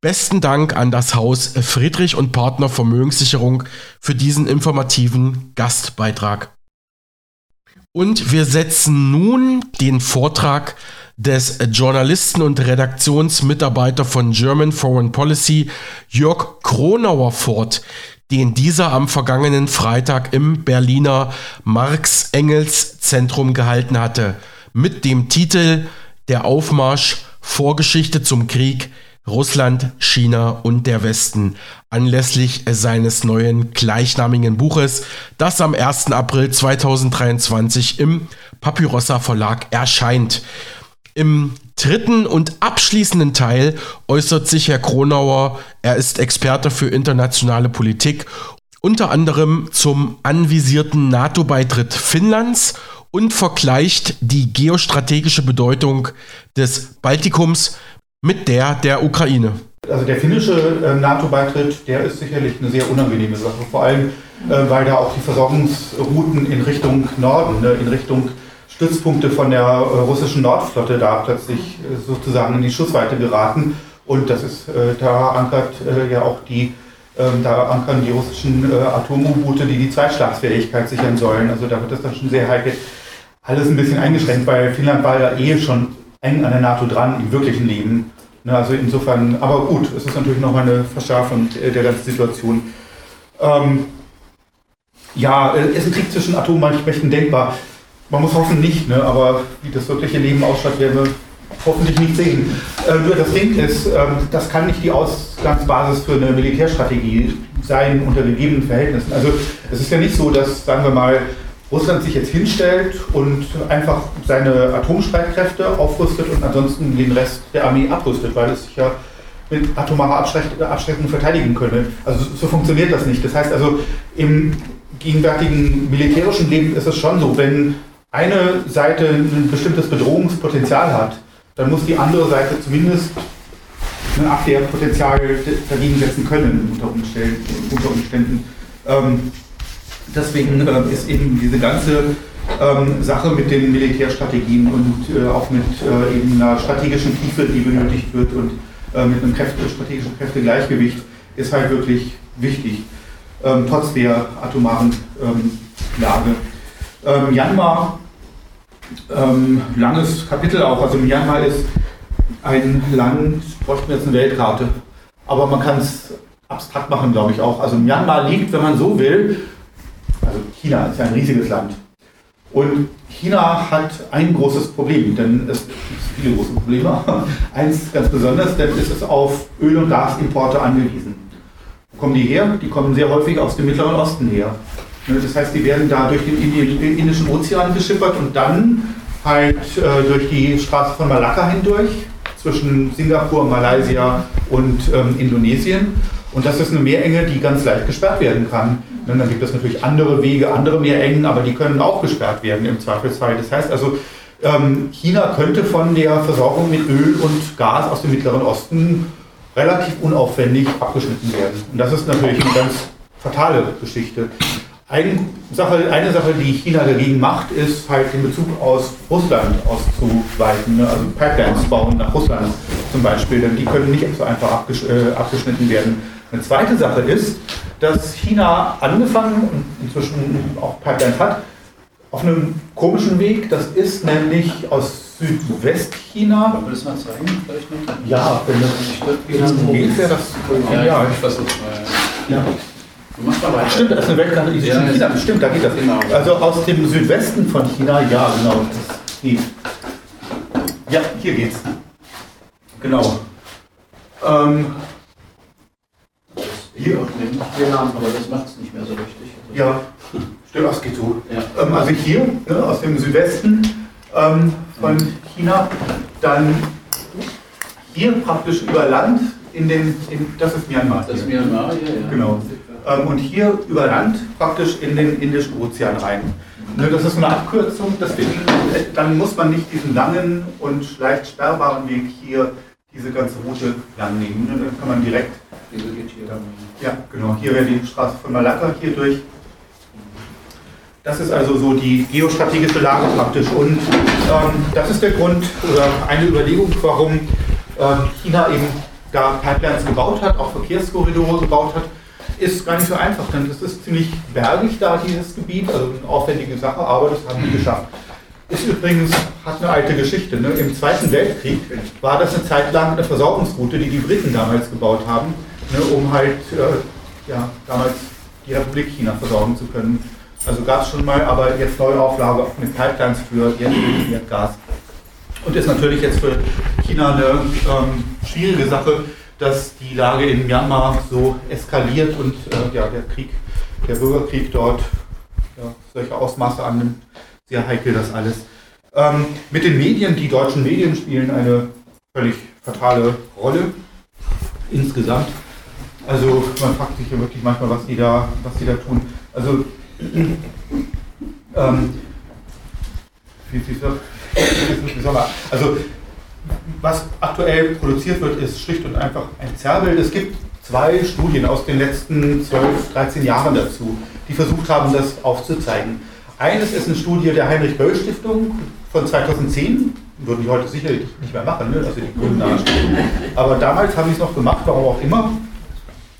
Besten Dank an das Haus Friedrich und Partner Vermögenssicherung für diesen informativen Gastbeitrag. Und wir setzen nun den Vortrag des Journalisten und Redaktionsmitarbeiter von German Foreign Policy Jörg Kronauer fort, den dieser am vergangenen Freitag im Berliner Marx-Engels-Zentrum gehalten hatte, mit dem Titel Der Aufmarsch Vorgeschichte zum Krieg Russland, China und der Westen anlässlich seines neuen gleichnamigen Buches, das am 1. April 2023 im Papyrossa Verlag erscheint. Im dritten und abschließenden Teil äußert sich Herr Kronauer, er ist Experte für internationale Politik, unter anderem zum anvisierten NATO-Beitritt Finnlands und vergleicht die geostrategische Bedeutung des Baltikums mit der der Ukraine. Also der finnische äh, NATO-Beitritt, der ist sicherlich eine sehr unangenehme Sache, vor allem äh, weil da auch die Versorgungsrouten in Richtung Norden, ne, in Richtung Stützpunkte von der äh, russischen Nordflotte da plötzlich äh, sozusagen in die Schussweite geraten. Und das ist, äh, da ankert ja auch die Ähm, da ankern die russischen Atom-U-Boote, die die Zweischlagsfähigkeit sichern sollen. Also da wird das dann schon sehr heikel. Alles ein bisschen eingeschränkt, weil Finnland war ja eh schon eng an der NATO dran im wirklichen Leben. Ne, also insofern, aber gut, es ist natürlich nochmal eine Verschärfung der ganzen Situation. Ähm, ja, ist ein Krieg zwischen Atommächten denkbar. Man muss hoffen nicht, ne, aber wie das wirkliche Leben ausschaut, werden wir hoffentlich nicht sehen. Äh, nur das Ding ist, äh, das kann nicht die Ausgangsbasis für eine Militärstrategie sein unter gegebenen Verhältnissen. Also es ist ja nicht so, dass, sagen wir mal, Russland sich jetzt hinstellt und einfach seine Atomstreitkräfte aufrüstet und ansonsten den Rest der Armee abrüstet, weil es sich ja mit atomarer Abschreckung verteidigen könne. Also so funktioniert das nicht. Das heißt also, im gegenwärtigen militärischen Leben ist es schon so, wenn eine Seite ein bestimmtes Bedrohungspotenzial hat, dann muss die andere Seite zumindest ein Abwehrpotenzial dagegen setzen können unter Umständen. Unter Umständen. Ähm, deswegen äh, ist eben diese ganze ähm, Sache mit den Militärstrategien und äh, auch mit äh, eben einer strategischen Tiefe, die benötigt wird und äh, mit einem Kräfte, strategischen Kräftegleichgewicht, ist halt wirklich wichtig, ähm, trotz der atomaren ähm, Lage. Ähm, Myanmar, ähm, langes Kapitel auch, also Myanmar ist ein Land, bräuchten wir jetzt eine Weltkarte, aber man kann es abstrakt machen, glaube ich auch. Also Myanmar liegt, wenn man so will, also China ist ja ein riesiges Land. Und China hat ein großes Problem, denn es gibt viele große Probleme. *laughs* Eins ganz besonders, denn es ist auf Öl- und Gasimporte angewiesen. Wo kommen die her? Die kommen sehr häufig aus dem Mittleren Osten her. Ne, das heißt, die werden da durch den Indischen Ozean geschippert und dann halt äh, durch die Straße von Malakka hindurch zwischen Singapur, Malaysia und ähm, Indonesien. Und das ist eine Meerenge, die ganz leicht gesperrt werden kann. Und dann gibt es natürlich andere Wege, andere Meerengen, aber die können auch gesperrt werden im Zweifelsfall. Das heißt also, ähm, China könnte von der Versorgung mit Öl und Gas aus dem Mittleren Osten relativ unaufwendig abgeschnitten werden. Und das ist natürlich eine ganz fatale Geschichte. Eine Sache, eine Sache, die China dagegen macht, ist halt den Bezug aus Russland auszuweiten. Ne? Also Pipelines bauen nach Russland zum Beispiel, denn die können nicht so einfach abgesch äh, abgeschnitten werden. Eine zweite Sache ist, dass China angefangen und inzwischen auch Pipelines hat, auf einem komischen Weg. Das ist nämlich aus Südwestchina. Wollen wir das mal zeigen? Vielleicht noch? Ja, wenn das geht, wäre das. Ja, ich versuche mal. ja. Stimmt, das ist eine Weltkarte Ja, China. Stimmt, da geht das. Genau. Also aus dem Südwesten von China, ja, genau. Ja, hier geht's. Genau. Ähm, Hier nehmen. Ja, aber das macht es nicht mehr so richtig. Ja, stimmt, das geht so. Ja. Ähm, also hier, ne, aus dem Südwesten ähm, von China, dann hier praktisch über Land in den, in, das ist Myanmar. Das ist. Myanmar, ja, ja. Genau. Ähm, und hier über Land praktisch in den Indischen Ozean rein. Ne, das ist eine Abkürzung, deswegen, dann muss man nicht diesen langen und leicht sperrbaren Weg hier, diese ganze Route lang nehmen. Ne, dann kann man direkt, Diese geht hier dann. ja genau, hier wäre die Straße von Malakka hier durch. Das ist also so die geostrategische Lage praktisch. Und ähm, das ist der Grund oder eine Überlegung, warum ähm, China eben da Pipelines gebaut hat, auch Verkehrskorridore gebaut hat, ist gar nicht so einfach, denn es ist ziemlich bergig da, dieses Gebiet, also eine aufwendige Sache, aber das haben die geschafft. Ist übrigens, hat eine alte Geschichte. Ne? Im Zweiten Weltkrieg war das eine Zeit lang eine Versorgungsroute, die die Briten damals gebaut haben, ne, um halt äh, ja, damals die Republik China versorgen zu können. Also gab es schon mal, aber jetzt neue Auflage auch mit Pipelines für Erdöl, Erdgas. Und ist natürlich jetzt für China eine ähm, schwierige Sache, dass die Lage in Myanmar so eskaliert und äh, ja, der Krieg, der Bürgerkrieg dort ja, solche Ausmaße annimmt. Sehr heikel das alles. Ähm, mit den Medien, die deutschen Medien spielen eine völlig fatale Rolle insgesamt. Also man fragt sich ja wirklich manchmal, was die da, was die da tun. Also ähm, wie, wie, soll, wie soll man, also was aktuell produziert wird, ist schlicht und einfach ein Zerrbild. Es gibt zwei Studien aus den letzten 12, 13 Jahren dazu, die versucht haben, das aufzuzeigen. Eines ist eine Studie der Heinrich-Böll-Stiftung von 2010, würden die heute sicherlich nicht mehr machen, ne? also die Gründen. Aber damals haben sie es noch gemacht, warum auch immer.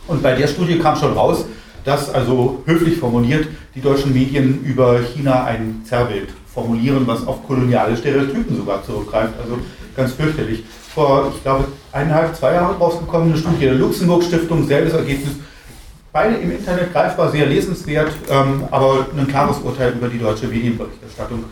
Und bei der Studie kam schon raus, dass also höflich formuliert die deutschen Medien über China ein Zerrbild formulieren, was auf koloniale Stereotypen sogar zurückgreift. Also ganz fürchterlich. Vor, ich glaube, eineinhalb, zwei Jahren rausgekommen, eine Studie der Luxemburg-Stiftung, selbes Ergebnis. Beide im Internet greifbar, sehr lesenswert, ähm, aber ein klares Urteil über die deutsche Medienberichterstattung.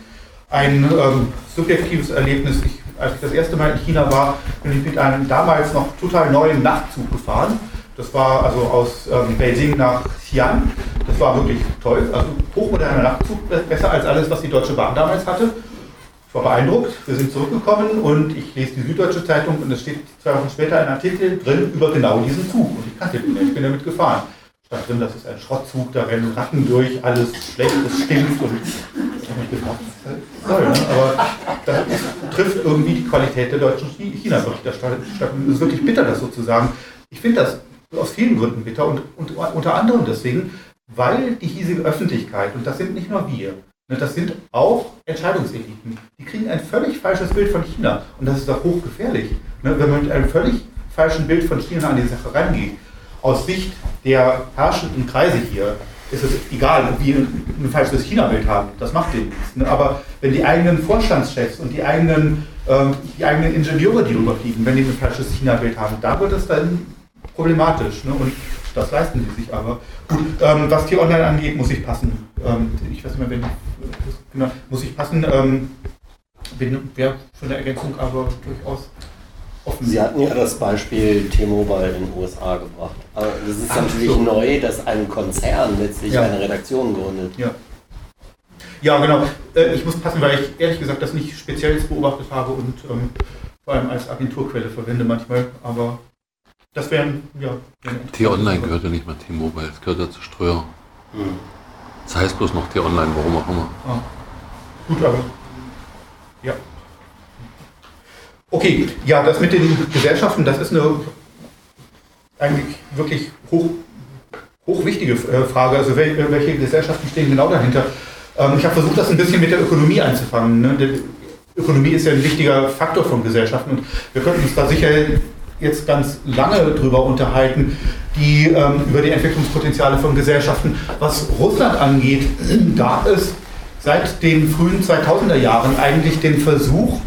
Ein ähm, subjektives Erlebnis. Ich, als ich das erste Mal in China war, bin ich mit einem damals noch total neuen Nachtzug gefahren das war also aus ähm, Beijing nach Xi'an. Das war wirklich toll. Also hochmoderner Nachtzug, besser als alles, was die Deutsche Bahn damals hatte. Ich war beeindruckt. Wir sind zurückgekommen und ich lese die Süddeutsche Zeitung und es steht zwei Wochen später ein Artikel drin über genau diesen Zug. Und ich kannte den ich bin damit gefahren. Stand drin, das ist ein Schrottzug, da rennen Ratten durch, alles schlecht, es stinkt und ich habe mich gefragt, soll, ne? Aber das trifft irgendwie die Qualität der deutschen China-Berichterstattung. Es ist wirklich bitter, das sozusagen. Ich finde das aus vielen Gründen bitter und, und unter anderem deswegen, weil die hiesige Öffentlichkeit, und das sind nicht nur wir, das sind auch Entscheidungseliten, die kriegen ein völlig falsches Bild von China. Und das ist doch hochgefährlich. Ne, wenn man mit einem völlig falschen Bild von China an die Sache rangeht, aus Sicht der herrschenden Kreise hier, ist es egal, ob wir ein falsches China-Bild haben. Das macht denen nichts. Ne? Aber wenn die eigenen Vorstandschefs und die eigenen, ähm, die eigenen Ingenieure, die rüberfliegen, wenn die ein falsches China-Bild haben, da wird es dann problematisch. Ne? Und das leisten sie sich aber. Gut, ähm, was Tier Online angeht, muss ich passen. Ähm, ich weiß nicht mehr, wenn genau, muss ich passen. Ähm, bin wäre für eine Ergänzung aber durchaus offen. Sie hatten ja das Beispiel T-Mobile in den USA gebracht. Aber das ist Ach, natürlich so. neu, dass ein Konzern letztlich ja. eine Redaktion gründet. Ja. Ja, genau. Äh, ich muss passen, weil ich ehrlich gesagt das nicht speziell beobachtet habe und ähm, vor allem als Agenturquelle verwende manchmal. Aber das wären, ja. T-Online gehört ja nicht mehr T-Mobile, es gehört ja zu Ströer. Mhm. Das heißt bloß noch T-Online, warum auch immer. Ah. Gut, aber. Ja. Okay, ja, das mit den Gesellschaften, das ist eine eigentlich wirklich hoch, hochwichtige äh, Frage. Also äh, welche Gesellschaften stehen genau dahinter? Ähm, ich habe versucht, das ein bisschen mit der Ökonomie einzufangen. Ne? Ökonomie ist ja ein wichtiger Faktor von Gesellschaften und wir könnten uns da sicher jetzt ganz lange darüber unterhalten, die, ähm, über die Entwicklungspotenziale von Gesellschaften. Was Russland angeht, *clears throat* gab es seit den frühen 2000er Jahren eigentlich den Versuch,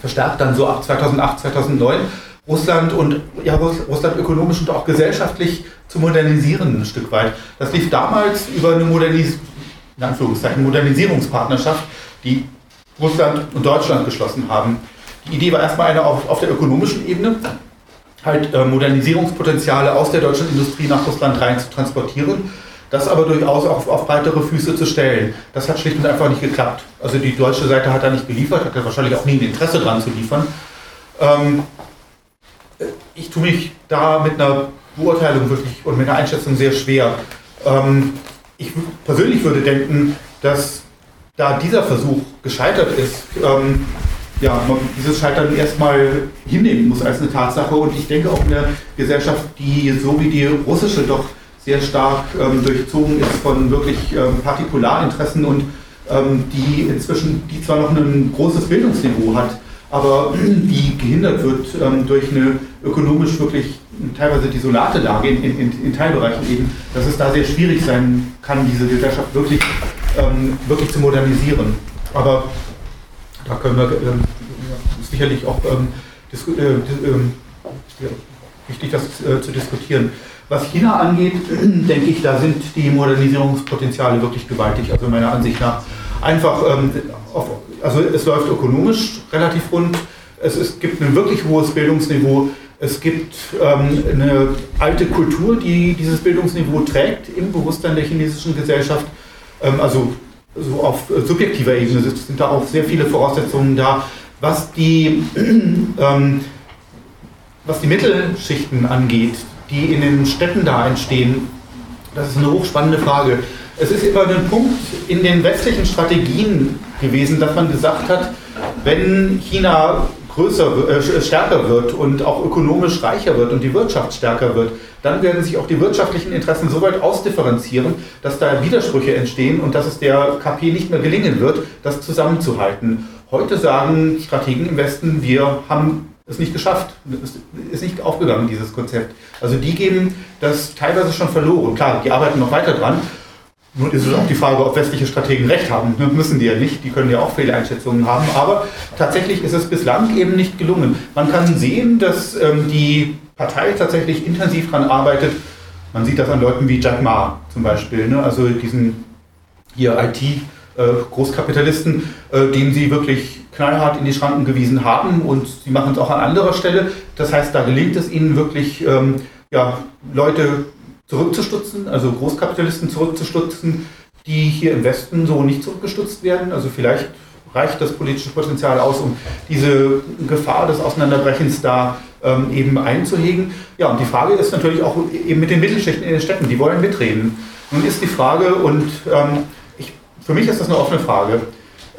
verstärkt dann so ab 2008, 2009, Russland und ja, Russland ökonomisch und auch gesellschaftlich zu modernisieren ein Stück weit. Das lief damals über eine Modernis Modernisierungspartnerschaft, die Russland und Deutschland geschlossen haben. Die Idee war erstmal eine auf, auf der ökonomischen Ebene, halt äh, Modernisierungspotenziale aus der deutschen Industrie nach Russland rein zu transportieren, das aber durchaus auch auf breitere Füße zu stellen. Das hat schlicht und einfach nicht geklappt. Also die deutsche Seite hat da nicht geliefert, hat ja wahrscheinlich auch nie ein Interesse dran zu liefern. Ähm, ich tue mich da mit einer Beurteilung wirklich und mit einer Einschätzung sehr schwer. Ähm, ich persönlich würde denken, dass da dieser Versuch gescheitert ist, ähm, ja, man dieses Scheitern erstmal hinnehmen muss als eine Tatsache. Und ich denke auch eine Gesellschaft, die so wie die russische doch sehr stark ähm, durchzogen ist von wirklich ähm, Partikularinteressen und ähm, die inzwischen, die zwar noch ein großes Bildungsniveau hat, aber *clears throat* die gehindert wird ähm, durch eine ökonomisch wirklich teilweise desolate Lage in, in, in, Teilbereichen eben, dass es da sehr schwierig sein kann, diese Gesellschaft wirklich, ähm, wirklich zu modernisieren. Aber da können wir ähm, sicherlich auch ähm, äh, ähm, wichtig, das äh, zu diskutieren. Was China angeht, *clears throat* denke ich, da sind die Modernisierungspotenziale wirklich gewaltig, also meiner Ansicht nach. Einfach, ähm, auf, also es läuft ökonomisch relativ rund, es, es gibt ein wirklich hohes Bildungsniveau, es gibt ähm, eine alte Kultur, die dieses Bildungsniveau trägt im Bewusstsein der chinesischen Gesellschaft. Ähm, also so auf subjektiver Ebene sind da auch sehr viele Voraussetzungen da. Was die, *clears throat* ähm, was die Mittelschichten angeht, die in den Städten da entstehen, das ist eine hochspannende Frage. Es ist immer ein Punkt in den westlichen Strategien gewesen, dass man gesagt hat, wenn China größer, äh, stärker wird und auch ökonomisch reicher wird und die Wirtschaft stärker wird, dann werden sich auch die wirtschaftlichen Interessen so weit ausdifferenzieren, dass da Widersprüche entstehen und dass es der KP nicht mehr gelingen wird, das zusammenzuhalten. Heute sagen Strategen im Westen, wir haben es nicht geschafft, es ist nicht aufgegangen, dieses Konzept. Also die geben das teilweise schon verloren. Klar, die arbeiten noch weiter dran. Nun ist es auch die Frage, ob westliche Strategen recht haben. Das müssen die ja nicht, die können ja auch Fehleinschätzungen haben. Aber tatsächlich ist es bislang eben nicht gelungen. Man kann sehen, dass ähm, die Partei tatsächlich intensiv daran arbeitet. Man sieht das an Leuten wie Jack Ma zum Beispiel, ne? also diesen hier IT-Großkapitalisten, äh, äh, den sie wirklich knallhart in die Schranken gewiesen haben und sie machen es auch an anderer Stelle. Das heißt, da gelingt es ihnen wirklich, ähm, ja, Leute zurückzustutzen, also Großkapitalisten zurückzustutzen, die hier im Westen so nicht zurückgestutzt werden. Also vielleicht reicht das politische Potenzial aus, um diese Gefahr des Auseinanderbrechens da ähm, eben einzuhegen. Ja, und die Frage ist natürlich auch eben mit den Mittelschichten in den Städten, die wollen mitreden. Nun ist die Frage, und ähm, für mich ist das eine offene Frage,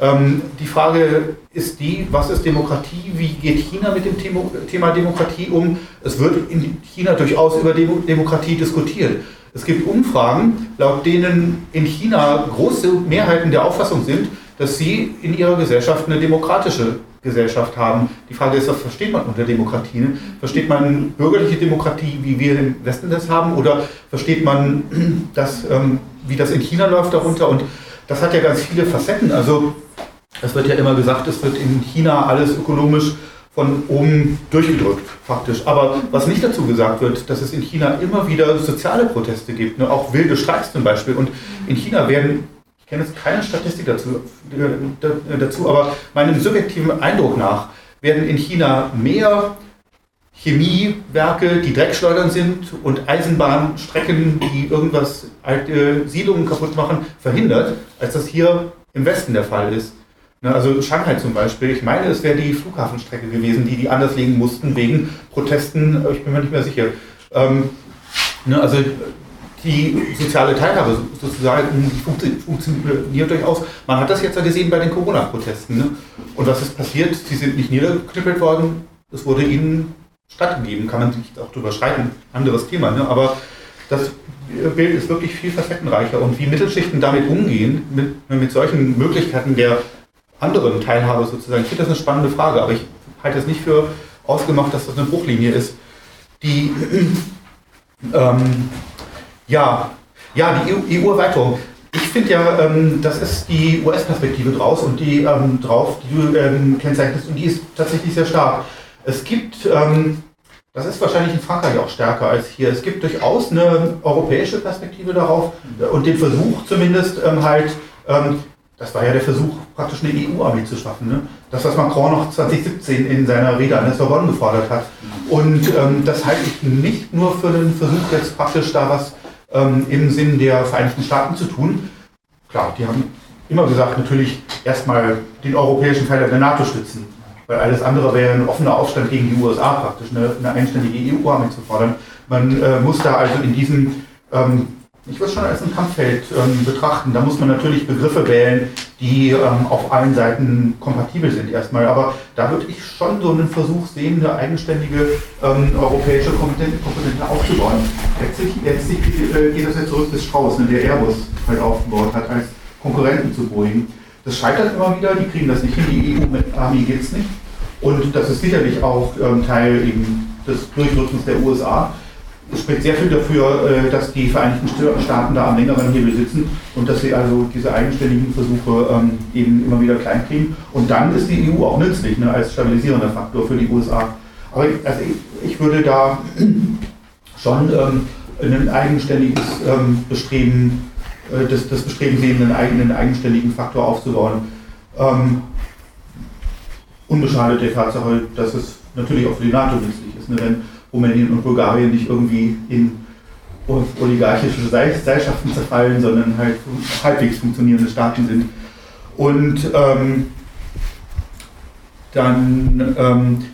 ähm, die Frage ist die, was ist Demokratie? Wie geht China mit dem Thema Demokratie um? Es wird in China durchaus über Demokratie diskutiert. Es gibt Umfragen, laut denen in China große Mehrheiten der Auffassung sind, dass sie in ihrer Gesellschaft eine demokratische Gesellschaft haben. Die Frage ist, was versteht man unter Demokratie? Ne? Versteht man bürgerliche Demokratie, wie wir im Westen das haben, oder versteht man *clears throat* das, ähm, wie das in China läuft darunter? Und das hat ja ganz viele Facetten. Also es wird ja immer gesagt, es wird in China alles ökonomisch von oben durchgedrückt, faktisch. Aber was nicht dazu gesagt wird, dass es in China immer wieder soziale Proteste gibt, ne? auch wilde Streiks zum Beispiel. Und in China werden, ich kenne jetzt keine Statistik dazu, äh, dazu, aber meinem subjektiven Eindruck nach, werden in China mehr Chemiewerke, die Dreckschleudern sind und Eisenbahnstrecken, die irgendwas alte Siedlungen kaputt machen, verhindert, als das hier im Westen der Fall ist. Ne, also Shanghai zum Beispiel, ich meine, es wäre die Flughafenstrecke gewesen, die die anders legen mussten wegen Protesten, ich bin mir nicht mehr sicher. Ähm, ne, also die soziale Teilhabe sozusagen funktioniert durchaus. Man hat das jetzt ja gesehen bei den Corona-Protesten. Ne? Und was ist passiert? Sie sind nicht niedergeknüppelt worden, es wurde ihnen stattgegeben, kann man sich auch drüber streiten, anderes Thema. Ne? Aber das Bild ist wirklich viel facettenreicher und wie Mittelschichten damit umgehen, mit, mit solchen Möglichkeiten der anderen Teilhabe sozusagen, ich finde das eine spannende Frage, aber ich halte es nicht für ausgemacht, dass das eine Bruchlinie ist. Die, *clears throat* ähm, ja, ja, die EU-Erweiterung. Ich finde ja, ähm, das ist die US-Perspektive draus und die ähm, drauf, die du ähm, kennzeichnest, und die ist tatsächlich sehr stark. Es gibt, ähm, das ist wahrscheinlich in Frankreich auch stärker als hier, es gibt durchaus eine europäische Perspektive darauf und den Versuch zumindest ähm, halt, ähm, das war ja der Versuch, praktisch eine EU-Armee zu schaffen. Ne? Das, was Macron noch 2017 in seiner Rede an der Sorbonne gefordert hat. Und ähm, das halte ich nicht nur für einen Versuch, jetzt praktisch da was ähm, im Sinn der Vereinigten Staaten zu tun. Klar, die haben immer gesagt, natürlich erstmal den europäischen Teil der NATO stützen. Weil alles andere wäre ein offener Aufstand gegen die USA praktisch, eine, eine einständige EU-Armee zu fordern. Man äh, muss da also in diesem, ähm, ich würde schon als ein Kampffeld ähm, betrachten. Da muss man natürlich Begriffe wählen, die ähm, auf allen Seiten kompatibel sind erstmal. Aber da würde ich schon so einen Versuch sehen, eine eigenständige ähm, europäische Komponente, Komponente aufzubauen. Letztlich, letztlich äh, geht das ja zurück bis Strauß, ne, der Airbus halt aufgebaut hat als Konkurrenten zu Boeing. Das scheitert immer wieder, die kriegen das nicht hin, die EU-Armee geht es nicht. Und das ist sicherlich auch ähm, Teil eben des Durchdrückens der USA. Es spricht sehr viel dafür, äh, dass die Vereinigten Staaten da am längeren Hebel sitzen und dass sie also diese eigenständigen Versuche ähm, eben immer wieder klein kriegen. Und dann ist die EU auch nützlich ne, als stabilisierender Faktor für die USA. Aber ich, also ich, ich würde da schon ähm, ein eigenständiges ähm, Bestreben äh, das, das Bestreben sehen, einen eigenen eigenständigen Faktor aufzubauen. Ähm, unbeschadet der Tatsache, dass es natürlich auch für die NATO nützlich ist, ne, wenn Rumänien und Bulgarien nicht irgendwie in oligarchische Gesellschaften zerfallen, sondern halt halbwegs funktionierende Staaten sind. Und ähm, dann ähm,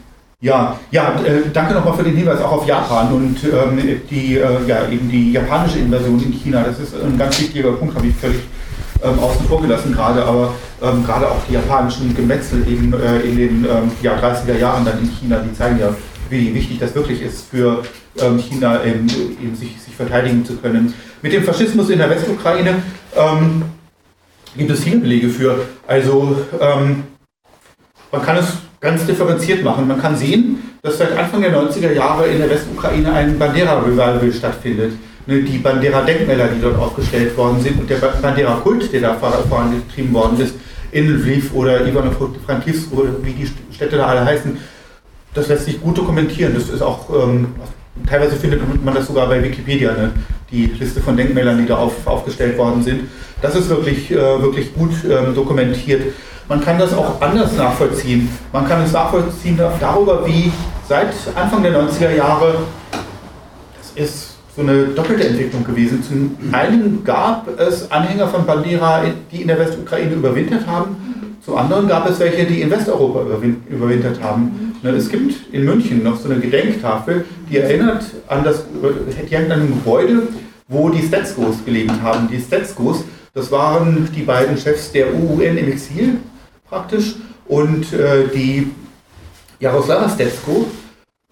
ja, ja, äh, danke nochmal für den Hinweis auch auf Japan und ähm, die, äh, ja, eben die japanische Invasion in China. Das ist ein ganz wichtiger Punkt, habe ich völlig ähm, außen vor gelassen gerade, aber ähm, gerade auch die japanischen Gemetzel eben äh, in den ähm, ja, 30er Jahren dann in China, die zeigen ja, wie wichtig das wirklich ist für ähm, China, eben, eben sich, sich, verteidigen zu können. Mit dem Faschismus in der Westukraine ähm, gibt es viele Belege für. Also man kann es ganz differenziert machen. Man kann sehen, dass seit Anfang der 90er Jahre in der Westukraine ein Bandera-Revival stattfindet. Ne, die Bandera-Denkmäler, die dort aufgestellt worden sind und der Bandera-Kult, der da vorangetrieben worden ist, in Lviv oder Ivano-Frankivsk oder wie die Städte da alle heißen, das lässt sich gut dokumentieren. Das ist auch, ähm, teilweise findet man das sogar bei Wikipedia, ne? die Liste von Denkmälern, die da auf, aufgestellt worden sind. Das ist wirklich, äh, wirklich gut ähm, dokumentiert. Man kann das auch anders nachvollziehen. Man kann es nachvollziehen darüber, wie seit Anfang der 90er Jahre, das ist so eine doppelte Entwicklung gewesen. Zum einen gab es Anhänger von Bandera, die in der Westukraine überwintert haben. Zum anderen gab es welche, die in Westeuropa überwintert haben. Ne, es gibt in München noch so eine Gedenktafel, die erinnert an das, die an einem Gebäude, wo die Stetskos gelebt haben. Die Stetskos, das waren die beiden Chefs der UN im Exil praktisch und äh, die Jaroslava Stetsko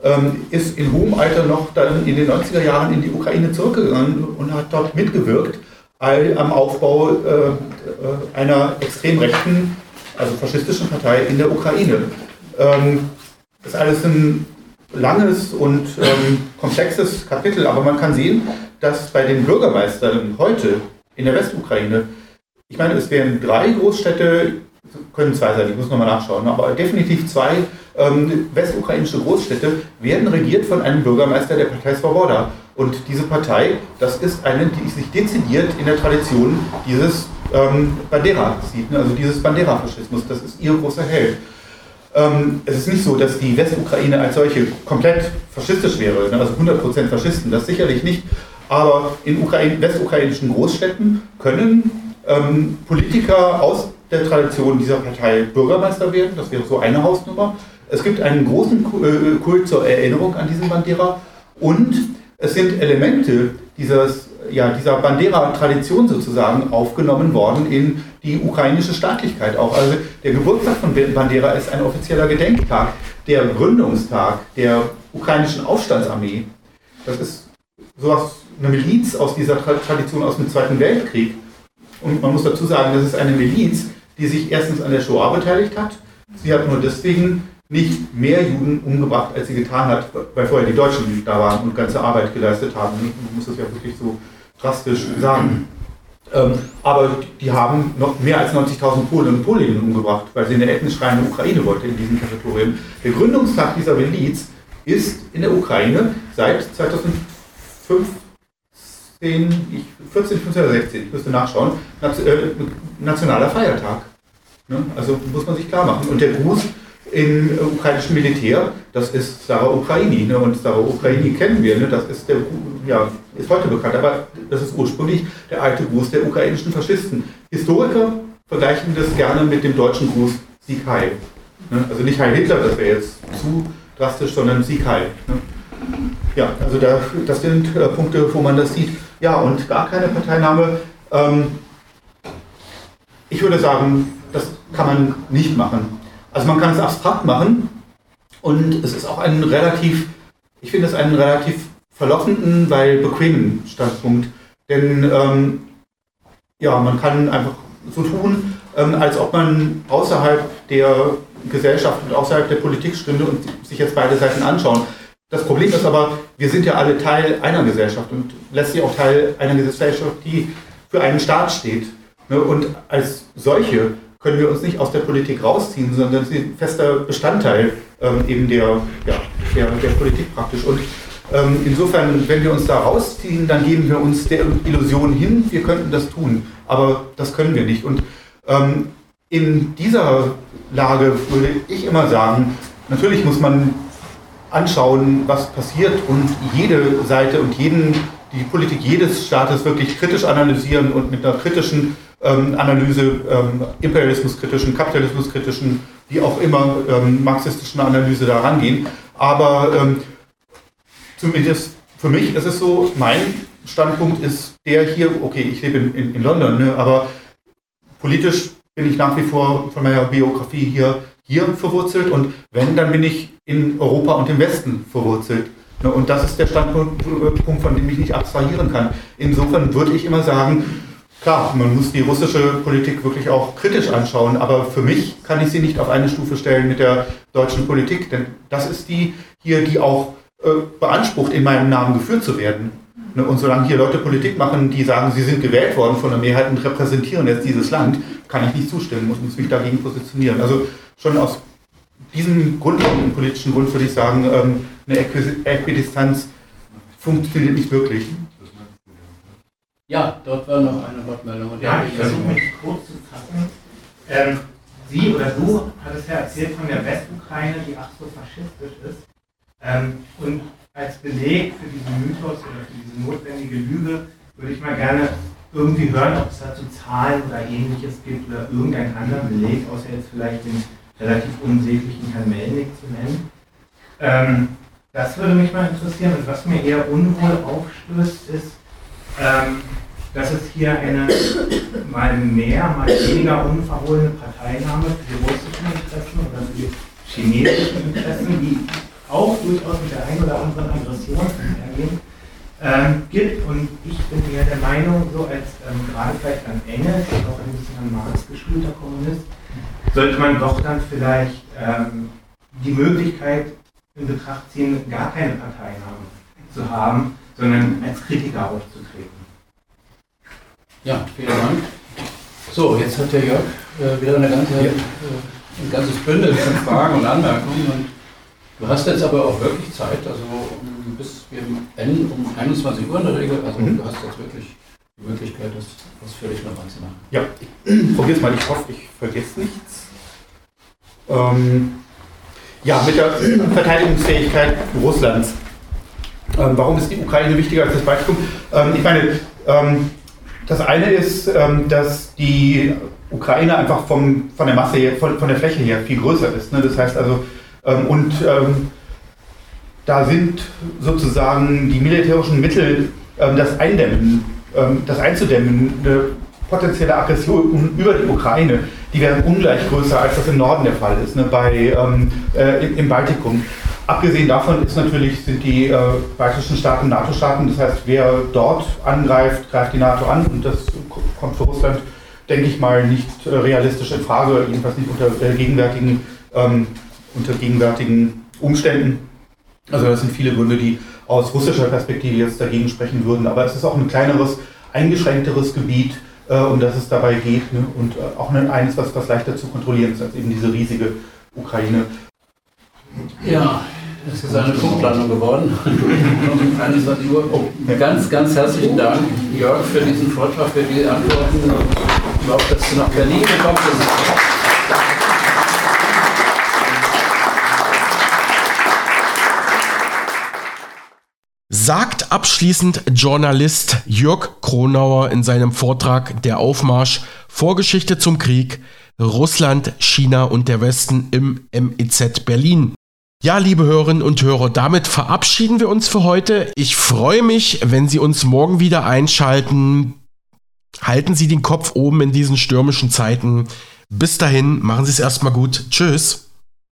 ähm, ist in hohem Alter noch dann in den 90er Jahren in die Ukraine zurückgegangen und hat dort mitgewirkt am Aufbau äh, einer extrem rechten, also faschistischen Partei in der Ukraine. Ähm, das ist alles ein langes und ähm, komplexes Kapitel, aber man kann sehen, dass bei den Bürgermeistern heute in der Westukraine, ich meine, es wären drei Großstädte, können zwei sein, ich muss nochmal nachschauen, aber definitiv zwei ähm, westukrainische Großstädte werden regiert von einem Bürgermeister der Partei Svoboda. Und diese Partei, das ist eine, die sich dezidiert in der Tradition dieses ähm, Bandera sieht, ne? also dieses Bandera-Faschismus, das ist ihr großer Held. Ähm, es ist nicht so, dass die Westukraine als solche komplett faschistisch wäre, ne? also 100% Faschisten, das sicherlich nicht. Aber in Ukraine, westukrainischen Großstädten können ähm, Politiker aus der Tradition dieser Partei Bürgermeister werden. Das wäre so eine Hausnummer. Es gibt einen großen äh, Kult zur Erinnerung an diesen Bandera und es sind Elemente dieses, ja, dieser Bandera-Tradition sozusagen aufgenommen worden in die ukrainische Staatlichkeit auch. Also der Geburtstag von Bandera ist ein offizieller Gedenktag, der Gründungstag der ukrainischen Aufstandsarmee. Das ist sowas, eine Miliz aus dieser Tradition aus dem Zweiten Weltkrieg. Und man muss dazu sagen, das ist eine Miliz, die sich erstens an der Shoah beteiligt hat. Sie hat nur deswegen nicht mehr Juden umgebracht, als sie getan hat, weil vorher die Deutschen da waren und ganze Arbeit geleistet haben. Man muss das ja wirklich so drastisch sagen. Ähm, aber die haben noch mehr als 90.000 Polen und Polinnen umgebracht, weil sie eine ethnisch reine Ukraine wollte in diesem Territorium. Der Gründungstag dieser Miliz ist in der Ukraine seit 2015, 14, 15 oder 16, ich müsste nachschauen, äh, nationaler Feiertag. Ne? Also muss man sich klar machen. Und der Gruß im ukrainischen Militär, das ist Sarah Ukraini. Ne? Und Sarah Ukraini kennen wir, ne? das ist, der, ja, ist heute bekannt, aber das ist ursprünglich der alte Gruß der ukrainischen Faschisten. Historiker vergleichen das gerne mit dem deutschen Gruß Sieg Heil. Ne? Also nicht Heil Hitler, das wäre jetzt zu drastisch, sondern Sieg Heil. Ne? Ja, also da, das sind äh, Punkte, wo man das sieht. Ja, und gar keine Parteinahme. Ähm, ich würde sagen, das kann man nicht machen. Also man kann es abstrakt machen und es ist auch ein relativ, ich finde es einen relativ verlockenden, weil bequemen Standpunkt. Denn ähm, ja, man kann einfach so tun, ähm, als ob man außerhalb der Gesellschaft und außerhalb der Politik stünde und sich jetzt beide Seiten anschauen. Das Problem ist aber, wir sind ja alle Teil einer Gesellschaft und letztlich auch Teil einer Gesellschaft, die für einen Staat steht. Ne, und als solche können wir uns nicht aus der Politik rausziehen, sondern sind fester Bestandteil ähm, eben der, ja, der, der Politik praktisch. Und ähm, insofern, wenn wir uns da rausziehen, dann geben wir uns der Illusion hin, wir könnten das tun. Aber das können wir nicht. Und ähm, in dieser Lage würde ich immer sagen, natürlich muss man anschauen, was passiert und jede Seite und jeden, die Politik jedes Staates wirklich kritisch analysieren und mit einer kritischen ähm, Analyse, ähm, imperialismuskritischen, kapitalismuskritischen, wie auch immer, ähm, marxistischen Analyse da rangehen. Aber ähm, zumindest für mich ist es so, mein Standpunkt ist der hier, okay, ich lebe in, in, in London, ne, aber politisch bin ich nach wie vor von meiner Biografie hier, hier verwurzelt und wenn, dann bin ich in Europa und im Westen verwurzelt. Ne, und das ist der Standpunkt, von dem ich nicht abstrahieren kann. Insofern würde ich immer sagen, Klar, man muss die russische Politik wirklich auch kritisch anschauen, aber für mich kann ich sie nicht auf eine Stufe stellen mit der deutschen Politik, denn das ist die hier, die auch äh, beansprucht, in meinem Namen geführt zu werden. Ne, und solange hier Leute Politik machen, die sagen, sie sind gewählt worden von der Mehrheit und repräsentieren jetzt dieses Land, kann ich nicht zustimmen und muss mich dagegen positionieren. Also schon aus diesem grundlegenden politischen Grund würde ich sagen, ähm, eine Äquidistanz funktioniert nicht wirklich. Ja, dort war noch eine Wortmeldung. Ja, ich versuche mich kurz zu fassen. Ähm, Sie oder du hattest ja erzählt von der Westukraine, die ach so faschistisch ist. Ähm, und als Beleg für diesen Mythos oder für diese notwendige Lüge würde ich mal gerne irgendwie hören, ob es dazu Zahlen oder ähnliches gibt oder irgendeinen anderen Beleg, außer jetzt vielleicht den relativ unsäglichen Herrn Melnick zu nennen. Ähm, das würde mich mal interessieren. Und was mir eher unwohl aufstößt, ist, ähm, dass es hier eine mal mehr, mal weniger unverhohlene Parteinahme für die russischen Interessen oder für die chinesischen Interessen, die auch durchaus mit der einen oder anderen Aggression einhergehen, ähm, gibt. Und ich bin eher der Meinung, so als ähm, gerade vielleicht an Engels, auch ein bisschen an Marx geschulter Kommunist, sollte man doch dann vielleicht ähm, die Möglichkeit in Betracht ziehen, gar keine Parteinahme zu haben, sondern als Kritiker aufzutreten. Ja, vielen Dank. So, jetzt hat der Jörg äh, wieder eine ganze, äh, ein ganzes Bündel von Fragen und Anmerkungen. Und du hast jetzt aber auch wirklich Zeit, also um, bis wir enden um 21 Uhr in der Regel. Also mhm. du hast jetzt wirklich die Möglichkeit, das ausführlich noch anzumachen. Ja, ich *clears throat* probiere es mal. Ich hoffe, ich vergesse nichts. Ähm, ja, mit der Verteidigungsfähigkeit Russlands. Ähm, warum ist die Ukraine wichtiger als das Baltikum? Ähm, ich meine, ähm, das eine ist, ähm, dass die Ukraine einfach vom, von der Masse her, von, von der Fläche her viel größer ist. Ne? Das heißt also, und ähm, da sind sozusagen die militärischen Mittel, das Eindämmen, das einzudämmen, eine potenzielle Aggression über die Ukraine, die wären ungleich größer, als das im Norden der Fall ist, ne? bei, äh, im Baltikum. Abgesehen davon ist natürlich, sind die äh, baltischen Staaten NATO-Staaten. Das heißt, wer dort angreift, greift die NATO an. Und das kommt für Russland, denke ich mal, nicht äh, realistisch in Frage, jedenfalls nicht unter äh, gegenwärtigen, ähm, unter gegenwärtigen Umständen. Also das sind viele Gründe, die aus russischer Perspektive jetzt dagegen sprechen würden. Aber es ist auch ein kleineres, eingeschränkteres Gebiet, äh, um das es dabei geht. Ne? Und äh, auch eines, was, was leichter zu kontrollieren ist als eben diese riesige Ukraine. Ja, es ist eine Punktlandung geworden. *laughs* 21 Uhr. Oh, ganz, ganz herzlichen Dank, Jörg, für diesen Vortrag, für die Antworten. Überhaupt, dass du nach Berlin gekommen bist. Sagt abschließend Journalist Jörg Kronauer in seinem Vortrag Der Aufmarsch Vorgeschichte zum Krieg Russland, China und der Westen im MEZ Berlin. Ja, liebe Hörerinnen und Hörer, damit verabschieden wir uns für heute. Ich freue mich, wenn Sie uns morgen wieder einschalten. Halten Sie den Kopf oben in diesen stürmischen Zeiten. Bis dahin, machen Sie es erstmal gut. Tschüss.